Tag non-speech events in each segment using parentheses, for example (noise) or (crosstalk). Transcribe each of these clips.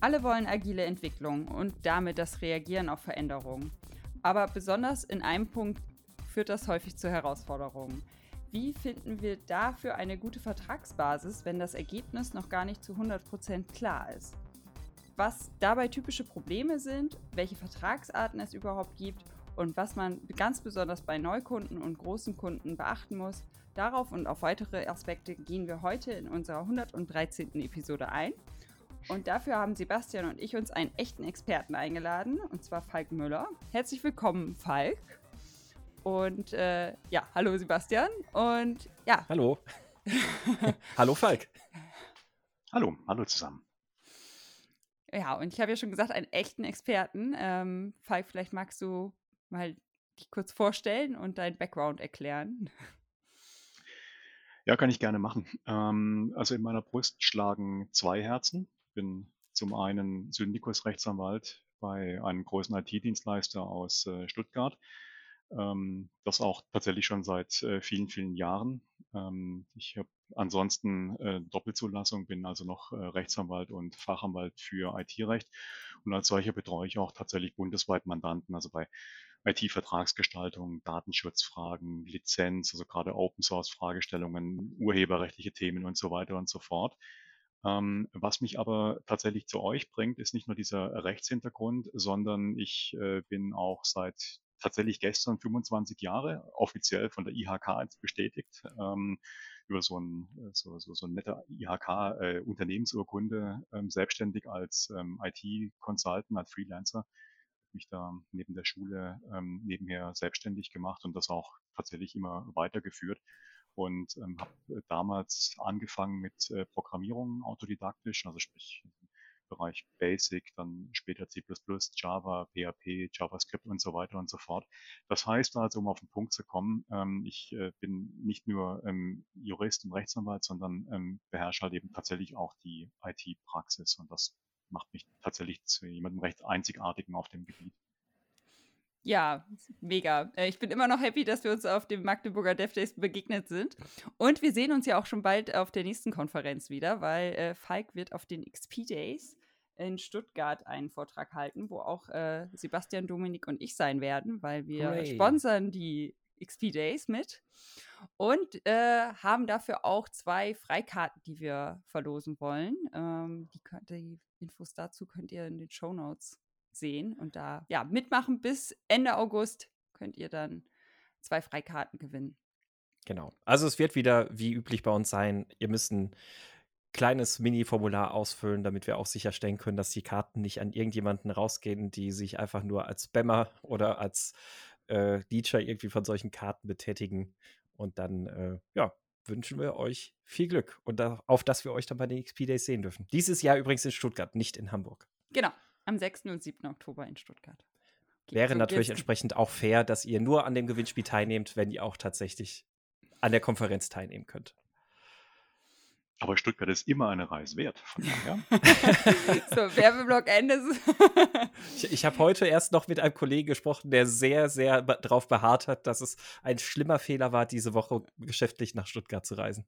Alle wollen agile Entwicklung und damit das Reagieren auf Veränderungen. Aber besonders in einem Punkt führt das häufig zu Herausforderungen. Wie finden wir dafür eine gute Vertragsbasis, wenn das Ergebnis noch gar nicht zu 100% klar ist? Was dabei typische Probleme sind, welche Vertragsarten es überhaupt gibt und was man ganz besonders bei Neukunden und großen Kunden beachten muss, darauf und auf weitere Aspekte gehen wir heute in unserer 113. Episode ein. Und dafür haben Sebastian und ich uns einen echten Experten eingeladen, und zwar Falk Müller. Herzlich willkommen, Falk. Und äh, ja, hallo Sebastian. Und ja. Hallo. (laughs) hallo Falk. Hallo, hallo zusammen. Ja, und ich habe ja schon gesagt, einen echten Experten. Ähm, Falk, vielleicht magst du mal dich kurz vorstellen und deinen Background erklären. Ja, kann ich gerne machen. Ähm, also in meiner Brust schlagen zwei Herzen bin zum einen Syndikus-Rechtsanwalt bei einem großen IT-Dienstleister aus äh, Stuttgart. Ähm, das auch tatsächlich schon seit äh, vielen, vielen Jahren. Ähm, ich habe ansonsten äh, Doppelzulassung, bin also noch äh, Rechtsanwalt und Fachanwalt für IT-Recht und als solcher betreue ich auch tatsächlich bundesweit Mandanten, also bei IT-Vertragsgestaltung, Datenschutzfragen, Lizenz, also gerade Open-Source-Fragestellungen, urheberrechtliche Themen und so weiter und so fort. Ähm, was mich aber tatsächlich zu euch bringt, ist nicht nur dieser Rechtshintergrund, sondern ich äh, bin auch seit tatsächlich gestern 25 Jahre offiziell von der IHK bestätigt. Ähm, über so ein, so, so, so ein netter IHK-Unternehmensurkunde äh, ähm, selbstständig als ähm, IT-Consultant, als Freelancer mich da neben der Schule ähm, nebenher selbstständig gemacht und das auch tatsächlich immer weitergeführt und ähm, habe äh, damals angefangen mit äh, Programmierung autodidaktisch, also sprich im Bereich Basic, dann später C++, Java, PHP, JavaScript und so weiter und so fort. Das heißt also, um auf den Punkt zu kommen, ähm, ich äh, bin nicht nur ähm, Jurist und Rechtsanwalt, sondern ähm, beherrsche halt eben tatsächlich auch die IT-Praxis und das macht mich tatsächlich zu jemandem recht einzigartigen auf dem Gebiet. Ja, mega. Äh, ich bin immer noch happy, dass wir uns auf dem Magdeburger Dev Days begegnet sind. Und wir sehen uns ja auch schon bald auf der nächsten Konferenz wieder, weil äh, Falk wird auf den XP Days in Stuttgart einen Vortrag halten, wo auch äh, Sebastian, Dominik und ich sein werden, weil wir Hooray. sponsern die XP Days mit und äh, haben dafür auch zwei Freikarten, die wir verlosen wollen. Ähm, die, die Infos dazu könnt ihr in den Show Notes sehen und da ja mitmachen bis Ende August könnt ihr dann zwei Freikarten gewinnen. Genau. Also es wird wieder wie üblich bei uns sein. Ihr müsst ein kleines Mini-Formular ausfüllen, damit wir auch sicherstellen können, dass die Karten nicht an irgendjemanden rausgehen, die sich einfach nur als Spammer oder als äh, Leecher irgendwie von solchen Karten betätigen. Und dann, äh, ja, wünschen wir euch viel Glück und auf, dass wir euch dann bei den XP Days sehen dürfen. Dieses Jahr übrigens in Stuttgart, nicht in Hamburg. Genau. Am 6. und 7. Oktober in Stuttgart. Wäre so natürlich entsprechend auch fair, dass ihr nur an dem Gewinnspiel teilnehmt, wenn ihr auch tatsächlich an der Konferenz teilnehmen könnt. Aber Stuttgart ist immer eine Reise wert. Von daher. (laughs) so, Werbeblock Ende. (laughs) ich ich habe heute erst noch mit einem Kollegen gesprochen, der sehr, sehr darauf beharrt hat, dass es ein schlimmer Fehler war, diese Woche geschäftlich nach Stuttgart zu reisen.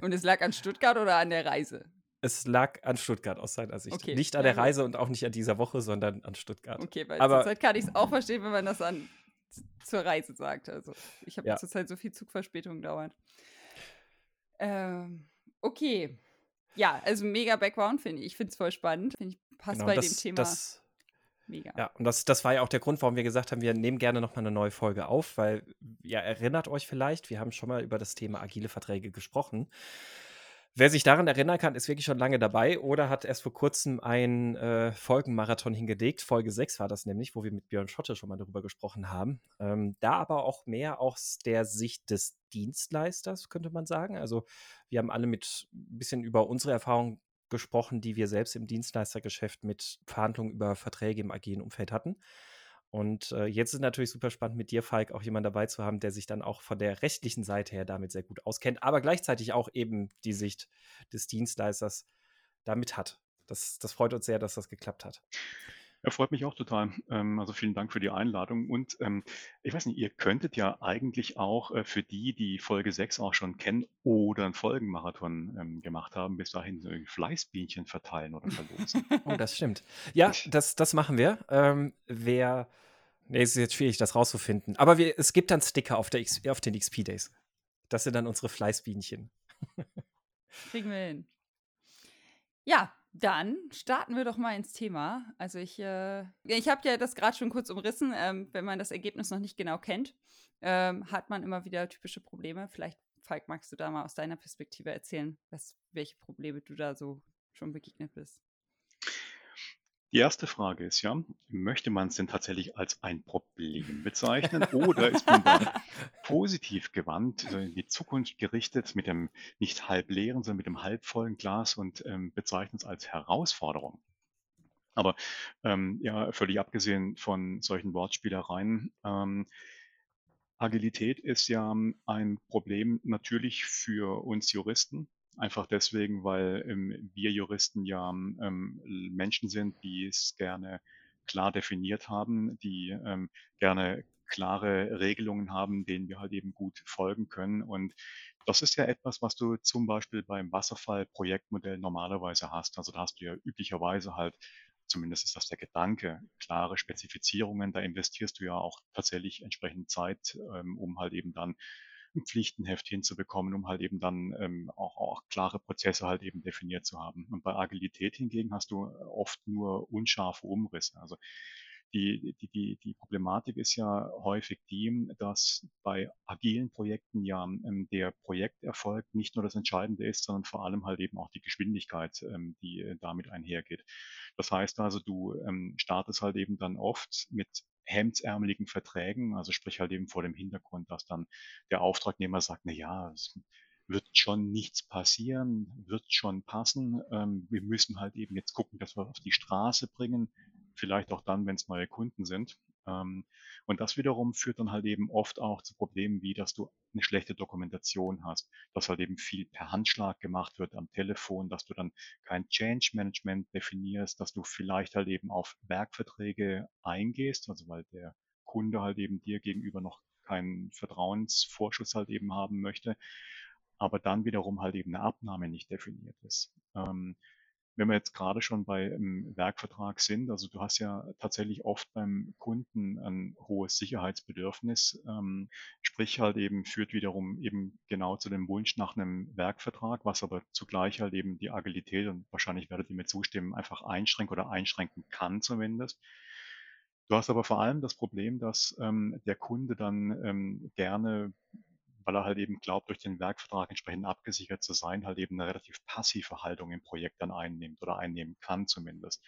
Und es lag an Stuttgart oder an der Reise? Es lag an Stuttgart aus seiner Sicht. Okay. Nicht an der Reise und auch nicht an dieser Woche, sondern an Stuttgart. Okay, weil Aber, zurzeit kann ich es auch verstehen, wenn man das an, zur Reise sagt. Also ich habe ja. zurzeit so viel Zugverspätung dauert. Ähm, okay. Ja, also mega Background finde ich. Ich finde es voll spannend. Finde ich passt genau, bei das, dem Thema. Das, Mega. Ja, und das, das war ja auch der Grund, warum wir gesagt haben, wir nehmen gerne nochmal eine neue Folge auf, weil, ja, erinnert euch vielleicht, wir haben schon mal über das Thema agile Verträge gesprochen. Wer sich daran erinnern kann, ist wirklich schon lange dabei oder hat erst vor kurzem einen äh, Folgenmarathon hingelegt. Folge 6 war das nämlich, wo wir mit Björn Schotte schon mal darüber gesprochen haben. Ähm, da aber auch mehr aus der Sicht des Dienstleisters, könnte man sagen. Also wir haben alle mit ein bisschen über unsere Erfahrungen gesprochen, die wir selbst im Dienstleistergeschäft mit Verhandlungen über Verträge im agilen Umfeld hatten. Und äh, jetzt ist natürlich super spannend, mit dir, Falk, auch jemanden dabei zu haben, der sich dann auch von der rechtlichen Seite her damit sehr gut auskennt, aber gleichzeitig auch eben die Sicht des Dienstleisters damit hat. Das, das freut uns sehr, dass das geklappt hat. Ja, freut mich auch total. Ähm, also vielen Dank für die Einladung. Und ähm, ich weiß nicht, ihr könntet ja eigentlich auch äh, für die, die Folge 6 auch schon kennen oder einen Folgenmarathon ähm, gemacht haben, bis dahin so Fleißbienchen verteilen oder verlosen. (laughs) oh, das stimmt. Ja, das, das machen wir. Ähm, wer. Nee, es ist jetzt schwierig, das rauszufinden. Aber wir, es gibt dann Sticker auf, der X, auf den XP-Days. Das sind dann unsere Fleißbienchen. (laughs) Kriegen wir hin. Ja, dann starten wir doch mal ins Thema. Also ich, äh, ich habe ja das gerade schon kurz umrissen. Ähm, wenn man das Ergebnis noch nicht genau kennt, ähm, hat man immer wieder typische Probleme. Vielleicht, Falk, magst du da mal aus deiner Perspektive erzählen, was, welche Probleme du da so schon begegnet bist? Die erste Frage ist ja, möchte man es denn tatsächlich als ein Problem bezeichnen oder ist man da (laughs) positiv gewandt, also in die Zukunft gerichtet mit dem nicht halb leeren, sondern mit dem halb vollen Glas und ähm, bezeichnet es als Herausforderung? Aber ähm, ja, völlig abgesehen von solchen Wortspielereien, ähm, Agilität ist ja ein Problem natürlich für uns Juristen, Einfach deswegen, weil ähm, wir Juristen ja ähm, Menschen sind, die es gerne klar definiert haben, die ähm, gerne klare Regelungen haben, denen wir halt eben gut folgen können. Und das ist ja etwas, was du zum Beispiel beim Wasserfall-Projektmodell normalerweise hast. Also da hast du ja üblicherweise halt, zumindest ist das der Gedanke, klare Spezifizierungen. Da investierst du ja auch tatsächlich entsprechend Zeit, ähm, um halt eben dann ein Pflichtenheft hinzubekommen, um halt eben dann ähm, auch, auch klare Prozesse halt eben definiert zu haben. Und bei Agilität hingegen hast du äh, oft nur unscharfe Umrisse. Also die, die, die, die Problematik ist ja häufig die, dass bei agilen Projekten ja ähm, der Projekterfolg nicht nur das Entscheidende ist, sondern vor allem halt eben auch die Geschwindigkeit, ähm, die äh, damit einhergeht. Das heißt also, du ähm, startest halt eben dann oft mit hemdsärmeligen Verträgen, also sprich halt eben vor dem Hintergrund, dass dann der Auftragnehmer sagt, na ja, es wird schon nichts passieren, wird schon passen. Ähm, wir müssen halt eben jetzt gucken, dass wir auf die Straße bringen, vielleicht auch dann, wenn es neue Kunden sind. Ähm, und das wiederum führt dann halt eben oft auch zu Problemen wie, dass du eine schlechte Dokumentation hast, dass halt eben viel per Handschlag gemacht wird am Telefon, dass du dann kein Change Management definierst, dass du vielleicht halt eben auf Werkverträge eingehst, also weil der Kunde halt eben dir gegenüber noch keinen Vertrauensvorschuss halt eben haben möchte, aber dann wiederum halt eben eine Abnahme nicht definiert ist. Ähm, wenn wir jetzt gerade schon bei einem Werkvertrag sind, also du hast ja tatsächlich oft beim Kunden ein hohes Sicherheitsbedürfnis, ähm, sprich halt eben führt wiederum eben genau zu dem Wunsch nach einem Werkvertrag, was aber zugleich halt eben die Agilität und wahrscheinlich werdet ihr mir zustimmen, einfach einschränken oder einschränken kann zumindest. Du hast aber vor allem das Problem, dass ähm, der Kunde dann ähm, gerne weil er halt eben glaubt, durch den Werkvertrag entsprechend abgesichert zu sein, halt eben eine relativ passive Haltung im Projekt dann einnimmt oder einnehmen kann zumindest.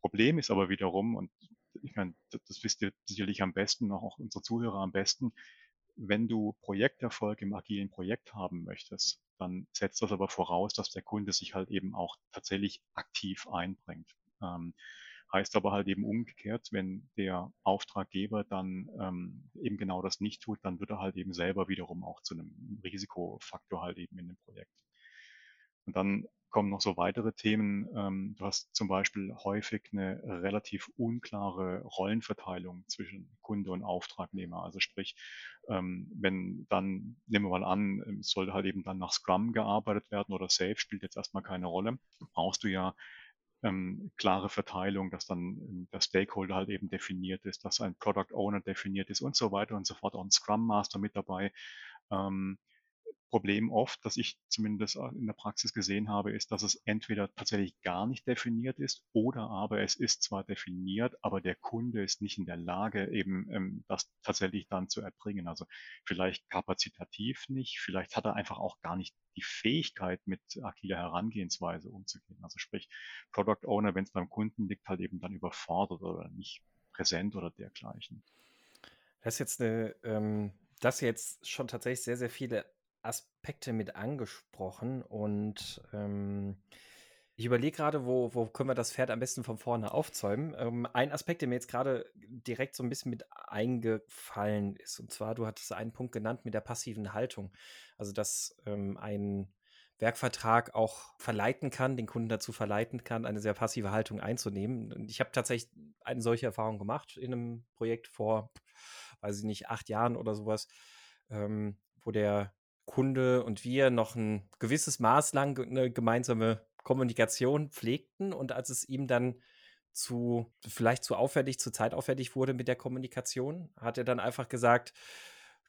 Problem ist aber wiederum, und ich meine, das wisst ihr sicherlich am besten, auch unsere Zuhörer am besten, wenn du Projekterfolg im agilen Projekt haben möchtest, dann setzt das aber voraus, dass der Kunde sich halt eben auch tatsächlich aktiv einbringt. Ähm, Heißt aber halt eben umgekehrt, wenn der Auftraggeber dann ähm, eben genau das nicht tut, dann wird er halt eben selber wiederum auch zu einem Risikofaktor halt eben in dem Projekt. Und dann kommen noch so weitere Themen. Ähm, du hast zum Beispiel häufig eine relativ unklare Rollenverteilung zwischen Kunde und Auftragnehmer. Also sprich, ähm, wenn dann, nehmen wir mal an, es soll halt eben dann nach Scrum gearbeitet werden oder Safe spielt jetzt erstmal keine Rolle, brauchst du ja ähm, klare Verteilung, dass dann ähm, der Stakeholder halt eben definiert ist, dass ein Product Owner definiert ist und so weiter und so fort, auch ein Scrum Master mit dabei. Ähm, Problem oft, das ich zumindest in der Praxis gesehen habe, ist, dass es entweder tatsächlich gar nicht definiert ist oder aber es ist zwar definiert, aber der Kunde ist nicht in der Lage, eben ähm, das tatsächlich dann zu erbringen. Also vielleicht kapazitativ nicht, vielleicht hat er einfach auch gar nicht die Fähigkeit, mit agiler Herangehensweise umzugehen. Also sprich, Product Owner, wenn es beim Kunden liegt, halt eben dann überfordert oder nicht präsent oder dergleichen. Das ist jetzt eine, ähm, das jetzt schon tatsächlich sehr, sehr viele Aspekte mit angesprochen und ähm, ich überlege gerade, wo, wo können wir das Pferd am besten von vorne aufzäumen. Ähm, ein Aspekt, der mir jetzt gerade direkt so ein bisschen mit eingefallen ist, und zwar, du hattest einen Punkt genannt mit der passiven Haltung. Also, dass ähm, ein Werkvertrag auch verleiten kann, den Kunden dazu verleiten kann, eine sehr passive Haltung einzunehmen. Und ich habe tatsächlich eine solche Erfahrung gemacht in einem Projekt vor, weiß ich nicht, acht Jahren oder sowas, ähm, wo der Kunde und wir noch ein gewisses Maß lang eine gemeinsame Kommunikation pflegten und als es ihm dann zu, vielleicht zu aufwendig, zu zeitaufwendig wurde mit der Kommunikation, hat er dann einfach gesagt,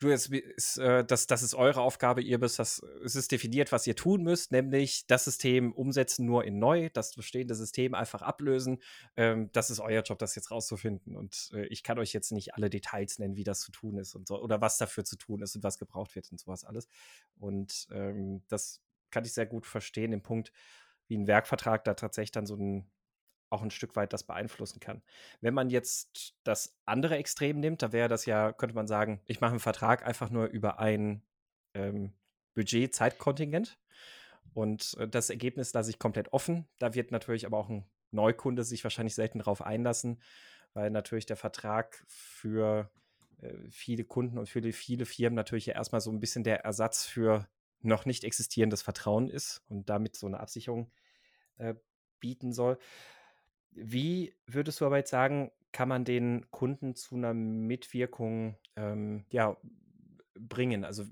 du, es ist, äh, das, das ist eure Aufgabe, ihr müsst das, es ist definiert, was ihr tun müsst, nämlich das System umsetzen nur in neu, das bestehende System einfach ablösen. Ähm, das ist euer Job, das jetzt rauszufinden. Und äh, ich kann euch jetzt nicht alle Details nennen, wie das zu tun ist und so, oder was dafür zu tun ist und was gebraucht wird und sowas alles. Und ähm, das kann ich sehr gut verstehen, im Punkt, wie ein Werkvertrag da tatsächlich dann so ein auch ein Stück weit das beeinflussen kann. Wenn man jetzt das andere Extrem nimmt, da wäre das ja, könnte man sagen, ich mache einen Vertrag einfach nur über ein ähm, Budget-Zeitkontingent und äh, das Ergebnis lasse ich komplett offen. Da wird natürlich aber auch ein Neukunde sich wahrscheinlich selten darauf einlassen, weil natürlich der Vertrag für äh, viele Kunden und für viele Firmen natürlich ja erstmal so ein bisschen der Ersatz für noch nicht existierendes Vertrauen ist und damit so eine Absicherung äh, bieten soll. Wie würdest du aber jetzt sagen, kann man den Kunden zu einer Mitwirkung ähm, ja, bringen? Also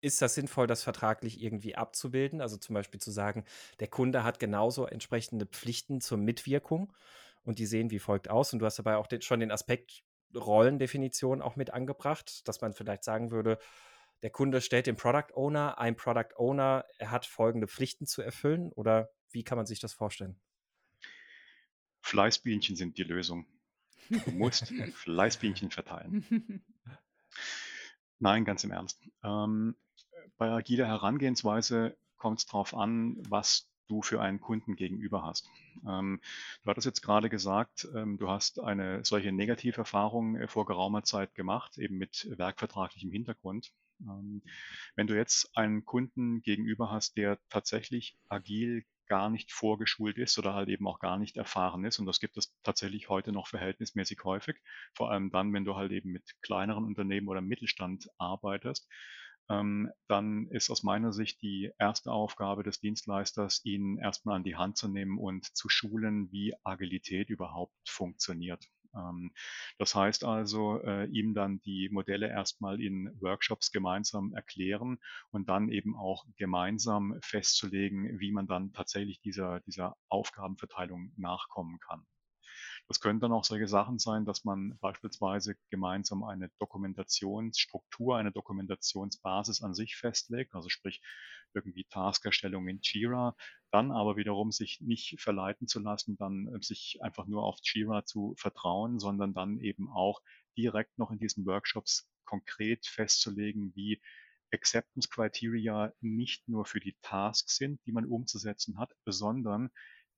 ist das sinnvoll, das vertraglich irgendwie abzubilden? Also zum Beispiel zu sagen, der Kunde hat genauso entsprechende Pflichten zur Mitwirkung und die sehen wie folgt aus. Und du hast dabei auch den, schon den Aspekt Rollendefinition auch mit angebracht, dass man vielleicht sagen würde, der Kunde stellt den Product Owner, ein Product Owner, er hat folgende Pflichten zu erfüllen oder wie kann man sich das vorstellen? Fleißbienchen sind die Lösung. Du musst (laughs) Fleißbienchen verteilen. (laughs) Nein, ganz im Ernst. Ähm, bei agiler Herangehensweise kommt es darauf an, was du für einen Kunden gegenüber hast. Ähm, du hattest jetzt gerade gesagt, ähm, du hast eine solche Negativerfahrung äh, vor geraumer Zeit gemacht, eben mit werkvertraglichem Hintergrund. Ähm, wenn du jetzt einen Kunden gegenüber hast, der tatsächlich agil gar nicht vorgeschult ist oder halt eben auch gar nicht erfahren ist. Und das gibt es tatsächlich heute noch verhältnismäßig häufig. Vor allem dann, wenn du halt eben mit kleineren Unternehmen oder Mittelstand arbeitest. Ähm, dann ist aus meiner Sicht die erste Aufgabe des Dienstleisters, ihn erstmal an die Hand zu nehmen und zu schulen, wie Agilität überhaupt funktioniert. Ähm, das heißt also, äh, ihm dann die Modelle erstmal in Workshops gemeinsam erklären und dann eben auch gemeinsam festzulegen, wie man dann tatsächlich dieser, dieser Aufgabenverteilung nachkommen kann. Das können dann auch solche Sachen sein, dass man beispielsweise gemeinsam eine Dokumentationsstruktur, eine Dokumentationsbasis an sich festlegt, also sprich irgendwie Taskerstellung in Jira, dann aber wiederum sich nicht verleiten zu lassen, dann äh, sich einfach nur auf Jira zu vertrauen, sondern dann eben auch direkt noch in diesen Workshops konkret festzulegen, wie Acceptance Criteria nicht nur für die Tasks sind, die man umzusetzen hat, sondern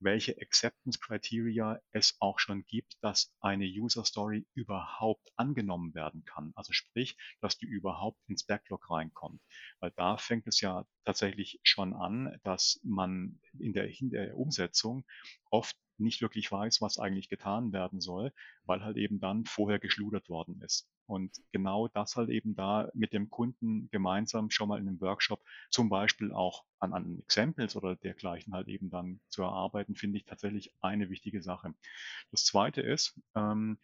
welche Acceptance Criteria es auch schon gibt, dass eine User Story überhaupt angenommen werden kann. Also sprich, dass die überhaupt ins Backlog reinkommt. Weil da fängt es ja tatsächlich schon an, dass man in der, in der Umsetzung oft nicht wirklich weiß, was eigentlich getan werden soll, weil halt eben dann vorher geschludert worden ist. Und genau das halt eben da mit dem Kunden gemeinsam schon mal in einem Workshop zum Beispiel auch an, an Examples oder dergleichen halt eben dann zu erarbeiten, finde ich tatsächlich eine wichtige Sache. Das zweite ist, ähm,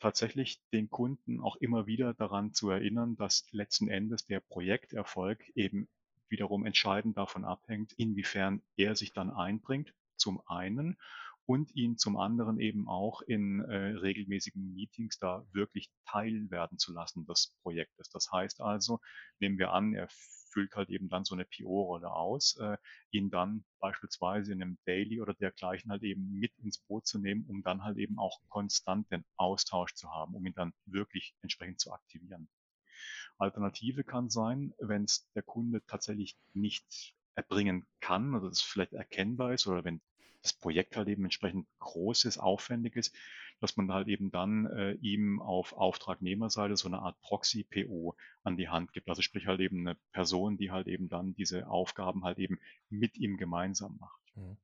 tatsächlich den Kunden auch immer wieder daran zu erinnern, dass letzten Endes der Projekterfolg eben wiederum entscheidend davon abhängt, inwiefern er sich dann einbringt, zum einen und ihn zum anderen eben auch in äh, regelmäßigen Meetings da wirklich teilwerden zu lassen des Projektes. Das heißt also, nehmen wir an, er füllt halt eben dann so eine PO-Rolle aus, äh, ihn dann beispielsweise in einem Daily oder dergleichen halt eben mit ins Boot zu nehmen, um dann halt eben auch konstant den Austausch zu haben, um ihn dann wirklich entsprechend zu aktivieren. Alternative kann sein, wenn es der Kunde tatsächlich nicht erbringen kann oder es vielleicht erkennbar ist oder wenn das Projekt halt eben entsprechend groß ist, aufwendig ist, dass man halt eben dann äh, ihm auf Auftragnehmerseite so eine Art Proxy-PO an die Hand gibt. Also sprich halt eben eine Person, die halt eben dann diese Aufgaben halt eben mit ihm gemeinsam macht. Mhm.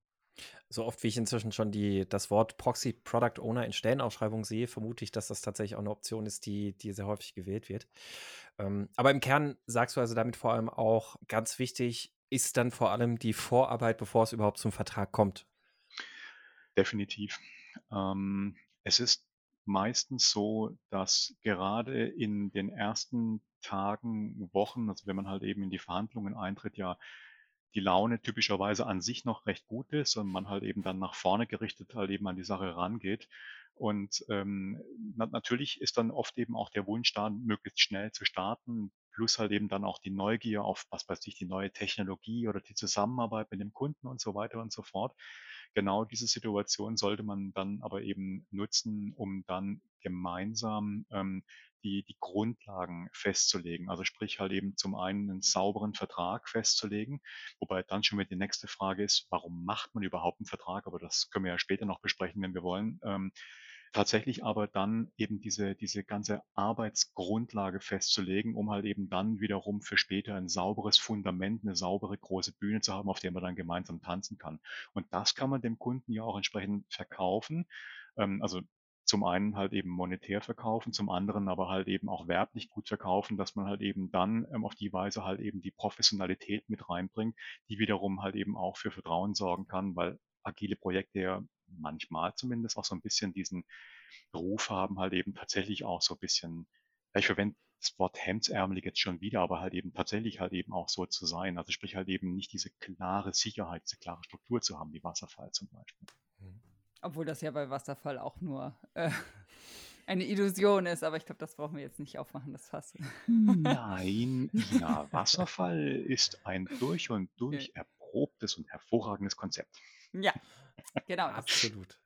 So oft wie ich inzwischen schon die, das Wort Proxy Product Owner in Stellenausschreibungen sehe, vermute ich, dass das tatsächlich auch eine Option ist, die, die sehr häufig gewählt wird. Ähm, aber im Kern sagst du also damit vor allem auch ganz wichtig, ist dann vor allem die Vorarbeit, bevor es überhaupt zum Vertrag kommt. Definitiv. Ähm, es ist meistens so, dass gerade in den ersten Tagen, Wochen, also wenn man halt eben in die Verhandlungen eintritt, ja die Laune typischerweise an sich noch recht gut ist und man halt eben dann nach vorne gerichtet halt eben an die Sache rangeht. Und ähm, na, natürlich ist dann oft eben auch der Wunsch da, möglichst schnell zu starten, plus halt eben dann auch die Neugier auf, was weiß ich, die neue Technologie oder die Zusammenarbeit mit dem Kunden und so weiter und so fort. Genau diese Situation sollte man dann aber eben nutzen, um dann gemeinsam ähm, die, die Grundlagen festzulegen. Also sprich halt eben zum einen einen sauberen Vertrag festzulegen, wobei dann schon wieder die nächste Frage ist, warum macht man überhaupt einen Vertrag? Aber das können wir ja später noch besprechen, wenn wir wollen. Ähm, tatsächlich aber dann eben diese, diese ganze Arbeitsgrundlage festzulegen, um halt eben dann wiederum für später ein sauberes Fundament, eine saubere große Bühne zu haben, auf der man dann gemeinsam tanzen kann. Und das kann man dem Kunden ja auch entsprechend verkaufen. Ähm, also zum einen halt eben monetär verkaufen, zum anderen aber halt eben auch werblich gut verkaufen, dass man halt eben dann ähm, auf die Weise halt eben die Professionalität mit reinbringt, die wiederum halt eben auch für Vertrauen sorgen kann, weil agile Projekte ja manchmal zumindest auch so ein bisschen diesen Ruf haben, halt eben tatsächlich auch so ein bisschen, ich verwende das Wort hemdsärmelig jetzt schon wieder, aber halt eben tatsächlich halt eben auch so zu sein. Also sprich halt eben nicht diese klare Sicherheit, diese klare Struktur zu haben, wie Wasserfall zum Beispiel. Mhm. Obwohl das ja bei Wasserfall auch nur äh, (laughs) eine Illusion ist, aber ich glaube, das brauchen wir jetzt nicht aufmachen, das Fass. Nein, (laughs) ja, Wasserfall ist ein durch und durch erprobtes und hervorragendes Konzept. Ja, genau. Absolut.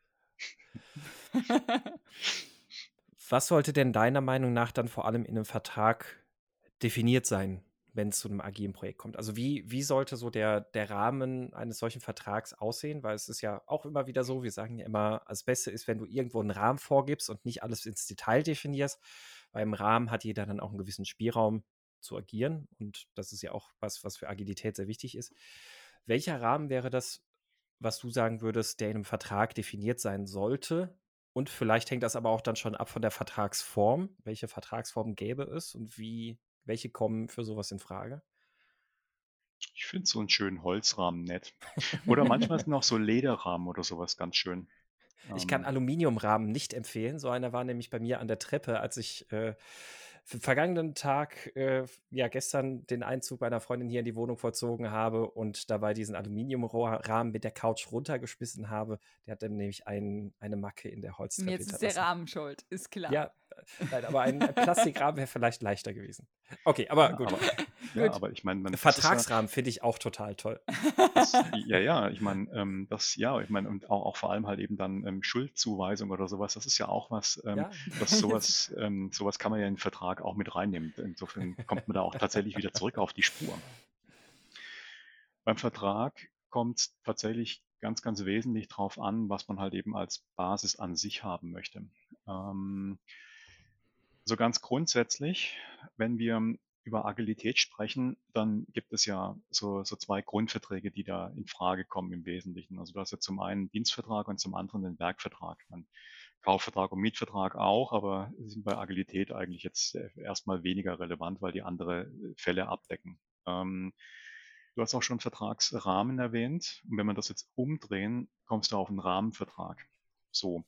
Was sollte denn deiner Meinung nach dann vor allem in einem Vertrag definiert sein? wenn es zu einem agilen Projekt kommt? Also wie, wie sollte so der, der Rahmen eines solchen Vertrags aussehen? Weil es ist ja auch immer wieder so, wir sagen ja immer, das Beste ist, wenn du irgendwo einen Rahmen vorgibst und nicht alles ins Detail definierst. Weil im Rahmen hat jeder dann auch einen gewissen Spielraum zu agieren. Und das ist ja auch was, was für Agilität sehr wichtig ist. Welcher Rahmen wäre das, was du sagen würdest, der in einem Vertrag definiert sein sollte? Und vielleicht hängt das aber auch dann schon ab von der Vertragsform. Welche Vertragsform gäbe es und wie welche kommen für sowas in Frage? Ich finde so einen schönen Holzrahmen nett. Oder manchmal sind auch (laughs) so Lederrahmen oder sowas ganz schön. Ich kann ähm. Aluminiumrahmen nicht empfehlen. So einer war nämlich bei mir an der Treppe, als ich äh, vergangenen Tag, äh, ja, gestern den Einzug meiner Freundin hier in die Wohnung vollzogen habe und dabei diesen Aluminiumrahmen mit der Couch runtergeschmissen habe. Der hat dann nämlich ein, eine Macke in der Holztreppe. Jetzt ist der Rahmen schuld, ist klar. Ja, nein, aber ein, Plastikrahmen wäre vielleicht leichter gewesen. Okay, aber ja, gut. Aber, (laughs) ja, aber ich meine, Vertragsrahmen ja, finde ich auch total toll. Das, ja, ja, ich meine, ähm, das, ja, ich meine, und auch, auch, vor allem halt eben dann ähm, Schuldzuweisung oder sowas, das ist ja auch was, ähm, ja. das sowas, ähm, sowas kann man ja in den Vertrag auch mit reinnehmen. Insofern kommt man da auch tatsächlich wieder zurück auf die Spur. Beim Vertrag kommt es tatsächlich ganz, ganz wesentlich drauf an, was man halt eben als Basis an sich haben möchte. Ähm, also ganz grundsätzlich, wenn wir über Agilität sprechen, dann gibt es ja so, so zwei Grundverträge, die da in Frage kommen im Wesentlichen. Also du hast ja zum einen Dienstvertrag und zum anderen den Werkvertrag. Man, Kaufvertrag und Mietvertrag auch, aber sind bei Agilität eigentlich jetzt äh, erstmal weniger relevant, weil die andere Fälle abdecken. Ähm, du hast auch schon Vertragsrahmen erwähnt. Und wenn wir das jetzt umdrehen, kommst du auf einen Rahmenvertrag. So.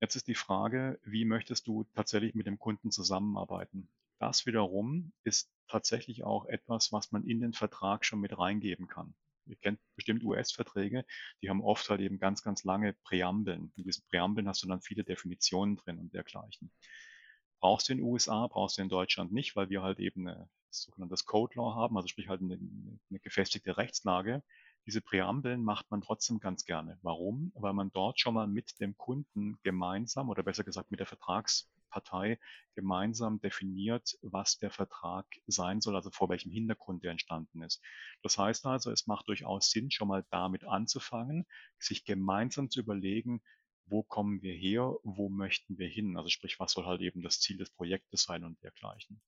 Jetzt ist die Frage, wie möchtest du tatsächlich mit dem Kunden zusammenarbeiten? Das wiederum ist tatsächlich auch etwas, was man in den Vertrag schon mit reingeben kann. Ihr kennt bestimmt US-Verträge, die haben oft halt eben ganz, ganz lange Präambeln. In diesen Präambeln hast du dann viele Definitionen drin und dergleichen. Brauchst du in den USA, brauchst du in Deutschland nicht, weil wir halt eben eine, sogenanntes Code Law haben, also sprich halt eine, eine gefestigte Rechtslage, diese Präambeln macht man trotzdem ganz gerne. Warum? Weil man dort schon mal mit dem Kunden gemeinsam oder besser gesagt mit der Vertragspartei gemeinsam definiert, was der Vertrag sein soll, also vor welchem Hintergrund der entstanden ist. Das heißt also, es macht durchaus Sinn, schon mal damit anzufangen, sich gemeinsam zu überlegen, wo kommen wir her, wo möchten wir hin? Also sprich, was soll halt eben das Ziel des Projektes sein und dergleichen.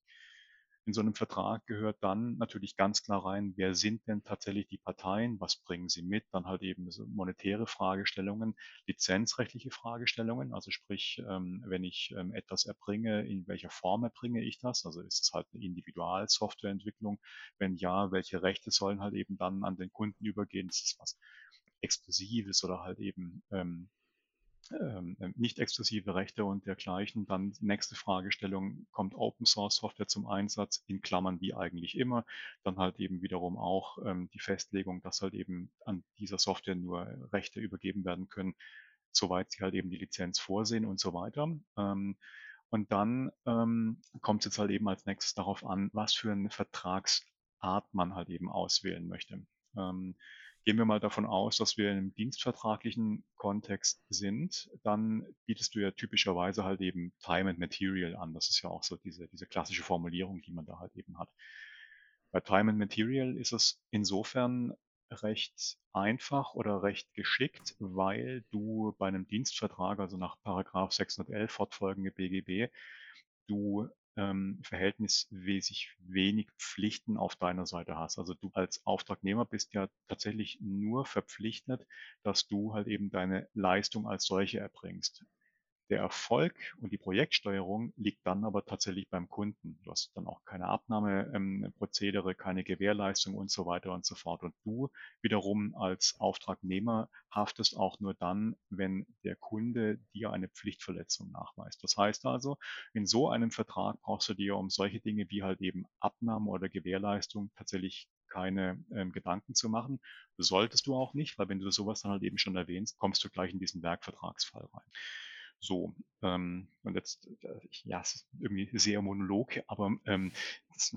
In so einem Vertrag gehört dann natürlich ganz klar rein, wer sind denn tatsächlich die Parteien, was bringen sie mit, dann halt eben so monetäre Fragestellungen, lizenzrechtliche Fragestellungen, also sprich, ähm, wenn ich ähm, etwas erbringe, in welcher Form erbringe ich das, also ist es halt eine Individualsoftwareentwicklung, wenn ja, welche Rechte sollen halt eben dann an den Kunden übergehen, ist es was Exklusives oder halt eben ähm, nicht exklusive Rechte und dergleichen. Dann nächste Fragestellung, kommt Open Source Software zum Einsatz, in Klammern wie eigentlich immer. Dann halt eben wiederum auch ähm, die Festlegung, dass halt eben an dieser Software nur Rechte übergeben werden können, soweit sie halt eben die Lizenz vorsehen und so weiter. Ähm, und dann ähm, kommt es jetzt halt eben als nächstes darauf an, was für eine Vertragsart man halt eben auswählen möchte. Ähm, Gehen wir mal davon aus, dass wir in einem dienstvertraglichen Kontext sind, dann bietest du ja typischerweise halt eben Time and Material an. Das ist ja auch so diese, diese klassische Formulierung, die man da halt eben hat. Bei Time and Material ist es insofern recht einfach oder recht geschickt, weil du bei einem Dienstvertrag, also nach Paragraph 611 fortfolgende BGB, du ähm, verhältnismäßig wenig Pflichten auf deiner Seite hast. Also du als Auftragnehmer bist ja tatsächlich nur verpflichtet, dass du halt eben deine Leistung als solche erbringst. Der Erfolg und die Projektsteuerung liegt dann aber tatsächlich beim Kunden. Du hast dann auch keine Abnahmeprozedere, keine Gewährleistung und so weiter und so fort. Und du wiederum als Auftragnehmer haftest auch nur dann, wenn der Kunde dir eine Pflichtverletzung nachweist. Das heißt also, in so einem Vertrag brauchst du dir um solche Dinge wie halt eben Abnahme oder Gewährleistung tatsächlich keine ähm, Gedanken zu machen. solltest du auch nicht, weil wenn du sowas dann halt eben schon erwähnst, kommst du gleich in diesen Werkvertragsfall rein. So, ähm, und jetzt, äh, ja, es ist irgendwie sehr Monolog, aber ähm, das,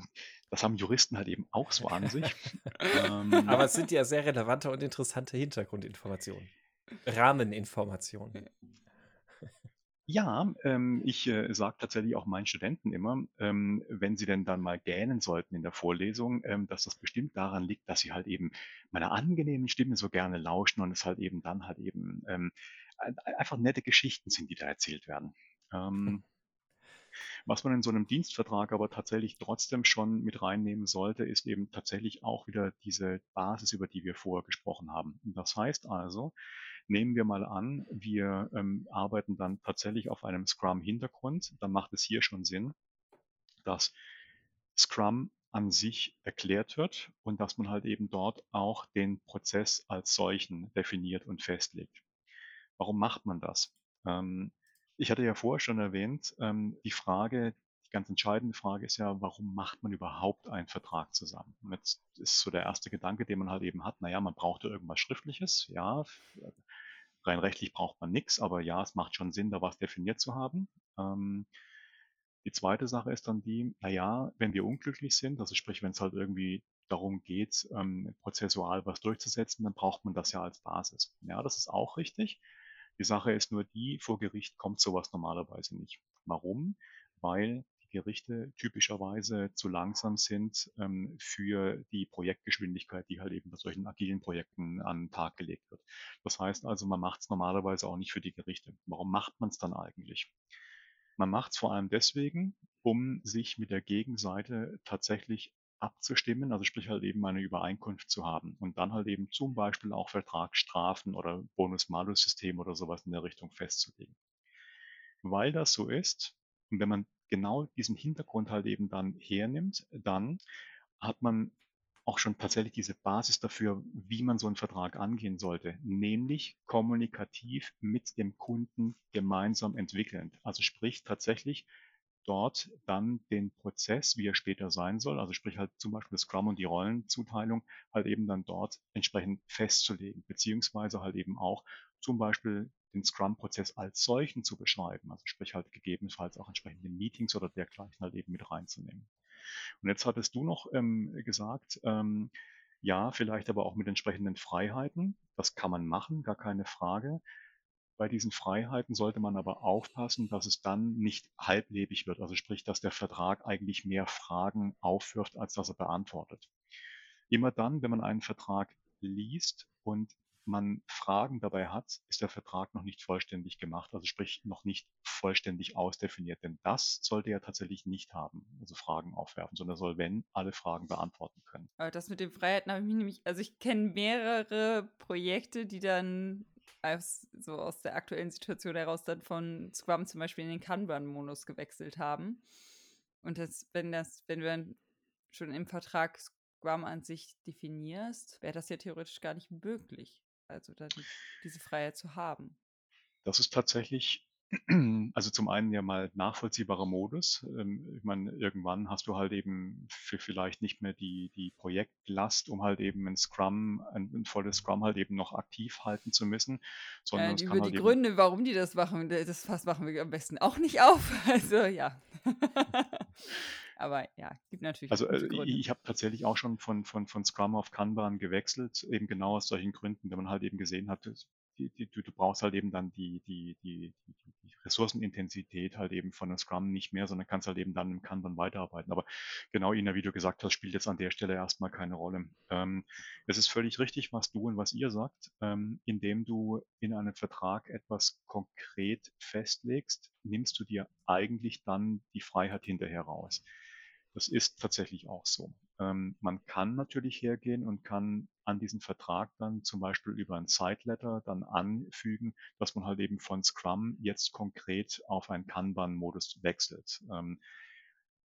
das, haben Juristen halt eben auch so an sich. (laughs) ähm, aber es sind ja sehr relevante und interessante Hintergrundinformationen. Rahmeninformationen. Ja, ähm, ich äh, sage tatsächlich auch meinen Studenten immer, ähm, wenn sie denn dann mal gähnen sollten in der Vorlesung, ähm, dass das bestimmt daran liegt, dass sie halt eben meiner angenehmen Stimme so gerne lauschen und es halt eben dann halt eben ähm, einfach nette Geschichten sind, die da erzählt werden. Ähm, was man in so einem Dienstvertrag aber tatsächlich trotzdem schon mit reinnehmen sollte, ist eben tatsächlich auch wieder diese Basis, über die wir vorher gesprochen haben. Das heißt also, nehmen wir mal an, wir ähm, arbeiten dann tatsächlich auf einem Scrum-Hintergrund, dann macht es hier schon Sinn, dass Scrum an sich erklärt wird und dass man halt eben dort auch den Prozess als solchen definiert und festlegt. Warum macht man das? Ähm, ich hatte ja vorher schon erwähnt, ähm, die Frage, die ganz entscheidende Frage ist ja, warum macht man überhaupt einen Vertrag zusammen? Und jetzt ist so der erste Gedanke, den man halt eben hat, naja, man braucht ja irgendwas Schriftliches, ja, rein rechtlich braucht man nichts, aber ja, es macht schon Sinn, da was definiert zu haben. Ähm, die zweite Sache ist dann die, naja, wenn wir unglücklich sind, also sprich, wenn es halt irgendwie darum geht, ähm, prozessual was durchzusetzen, dann braucht man das ja als Basis. Ja, das ist auch richtig. Die Sache ist nur die, vor Gericht kommt sowas normalerweise nicht. Warum? Weil die Gerichte typischerweise zu langsam sind ähm, für die Projektgeschwindigkeit, die halt eben bei solchen agilen Projekten an den Tag gelegt wird. Das heißt also, man macht es normalerweise auch nicht für die Gerichte. Warum macht man es dann eigentlich? Man macht es vor allem deswegen, um sich mit der Gegenseite tatsächlich abzustimmen, also sprich halt eben eine Übereinkunft zu haben und dann halt eben zum Beispiel auch Vertragsstrafen oder Bonus-Malus-System oder sowas in der Richtung festzulegen. Weil das so ist und wenn man genau diesen Hintergrund halt eben dann hernimmt, dann hat man auch schon tatsächlich diese Basis dafür, wie man so einen Vertrag angehen sollte, nämlich kommunikativ mit dem Kunden gemeinsam entwickelnd. Also sprich tatsächlich dort dann den Prozess, wie er später sein soll, also sprich halt zum Beispiel das Scrum und die Rollenzuteilung, halt eben dann dort entsprechend festzulegen, beziehungsweise halt eben auch zum Beispiel den Scrum-Prozess als solchen zu beschreiben, also sprich halt gegebenenfalls auch entsprechende Meetings oder dergleichen halt eben mit reinzunehmen. Und jetzt hattest du noch ähm, gesagt, ähm, ja, vielleicht aber auch mit entsprechenden Freiheiten. Das kann man machen, gar keine Frage. Bei diesen Freiheiten sollte man aber aufpassen, dass es dann nicht halblebig wird. Also sprich, dass der Vertrag eigentlich mehr Fragen aufwirft, als dass er beantwortet. Immer dann, wenn man einen Vertrag liest und man Fragen dabei hat, ist der Vertrag noch nicht vollständig gemacht, also sprich noch nicht vollständig ausdefiniert. Denn das sollte er tatsächlich nicht haben, also Fragen aufwerfen, sondern soll, wenn, alle Fragen beantworten können. Aber das mit den Freiheiten habe ich mich nämlich, also ich kenne mehrere Projekte, die dann aus, so aus der aktuellen Situation heraus dann von Scrum zum Beispiel in den Kanban-Modus gewechselt haben. Und das, wenn das, wenn wir schon im Vertrag Scrum an sich definierst, wäre das ja theoretisch gar nicht möglich. Also dann diese Freiheit zu haben. Das ist tatsächlich also zum einen ja mal nachvollziehbarer Modus. Ähm, ich meine, irgendwann hast du halt eben für vielleicht nicht mehr die, die Projektlast, um halt eben ein Scrum, ein, ein volles Scrum halt eben noch aktiv halten zu müssen. Sondern ja, über halt die Gründe, warum die das machen, das Fass machen wir am besten auch nicht auf. (laughs) Also ja. (laughs) Aber ja, gibt natürlich. Also äh, ich, ich habe tatsächlich auch schon von, von, von Scrum auf Kanban gewechselt, eben genau aus solchen Gründen, wenn man halt eben gesehen hat, die, die, du, brauchst halt eben dann die, die, die, die, die Ressourcenintensität halt eben von einem Scrum nicht mehr, sondern kannst halt eben dann im Kanban weiterarbeiten. Aber genau, Ina, wie du gesagt hast, spielt jetzt an der Stelle erstmal keine Rolle. Ähm, es ist völlig richtig, was du und was ihr sagt, ähm, indem du in einem Vertrag etwas konkret festlegst, nimmst du dir eigentlich dann die Freiheit hinterher raus. Das ist tatsächlich auch so. Ähm, man kann natürlich hergehen und kann an diesen Vertrag dann zum Beispiel über ein Side-Letter dann anfügen, dass man halt eben von Scrum jetzt konkret auf einen Kanban-Modus wechselt. Ähm,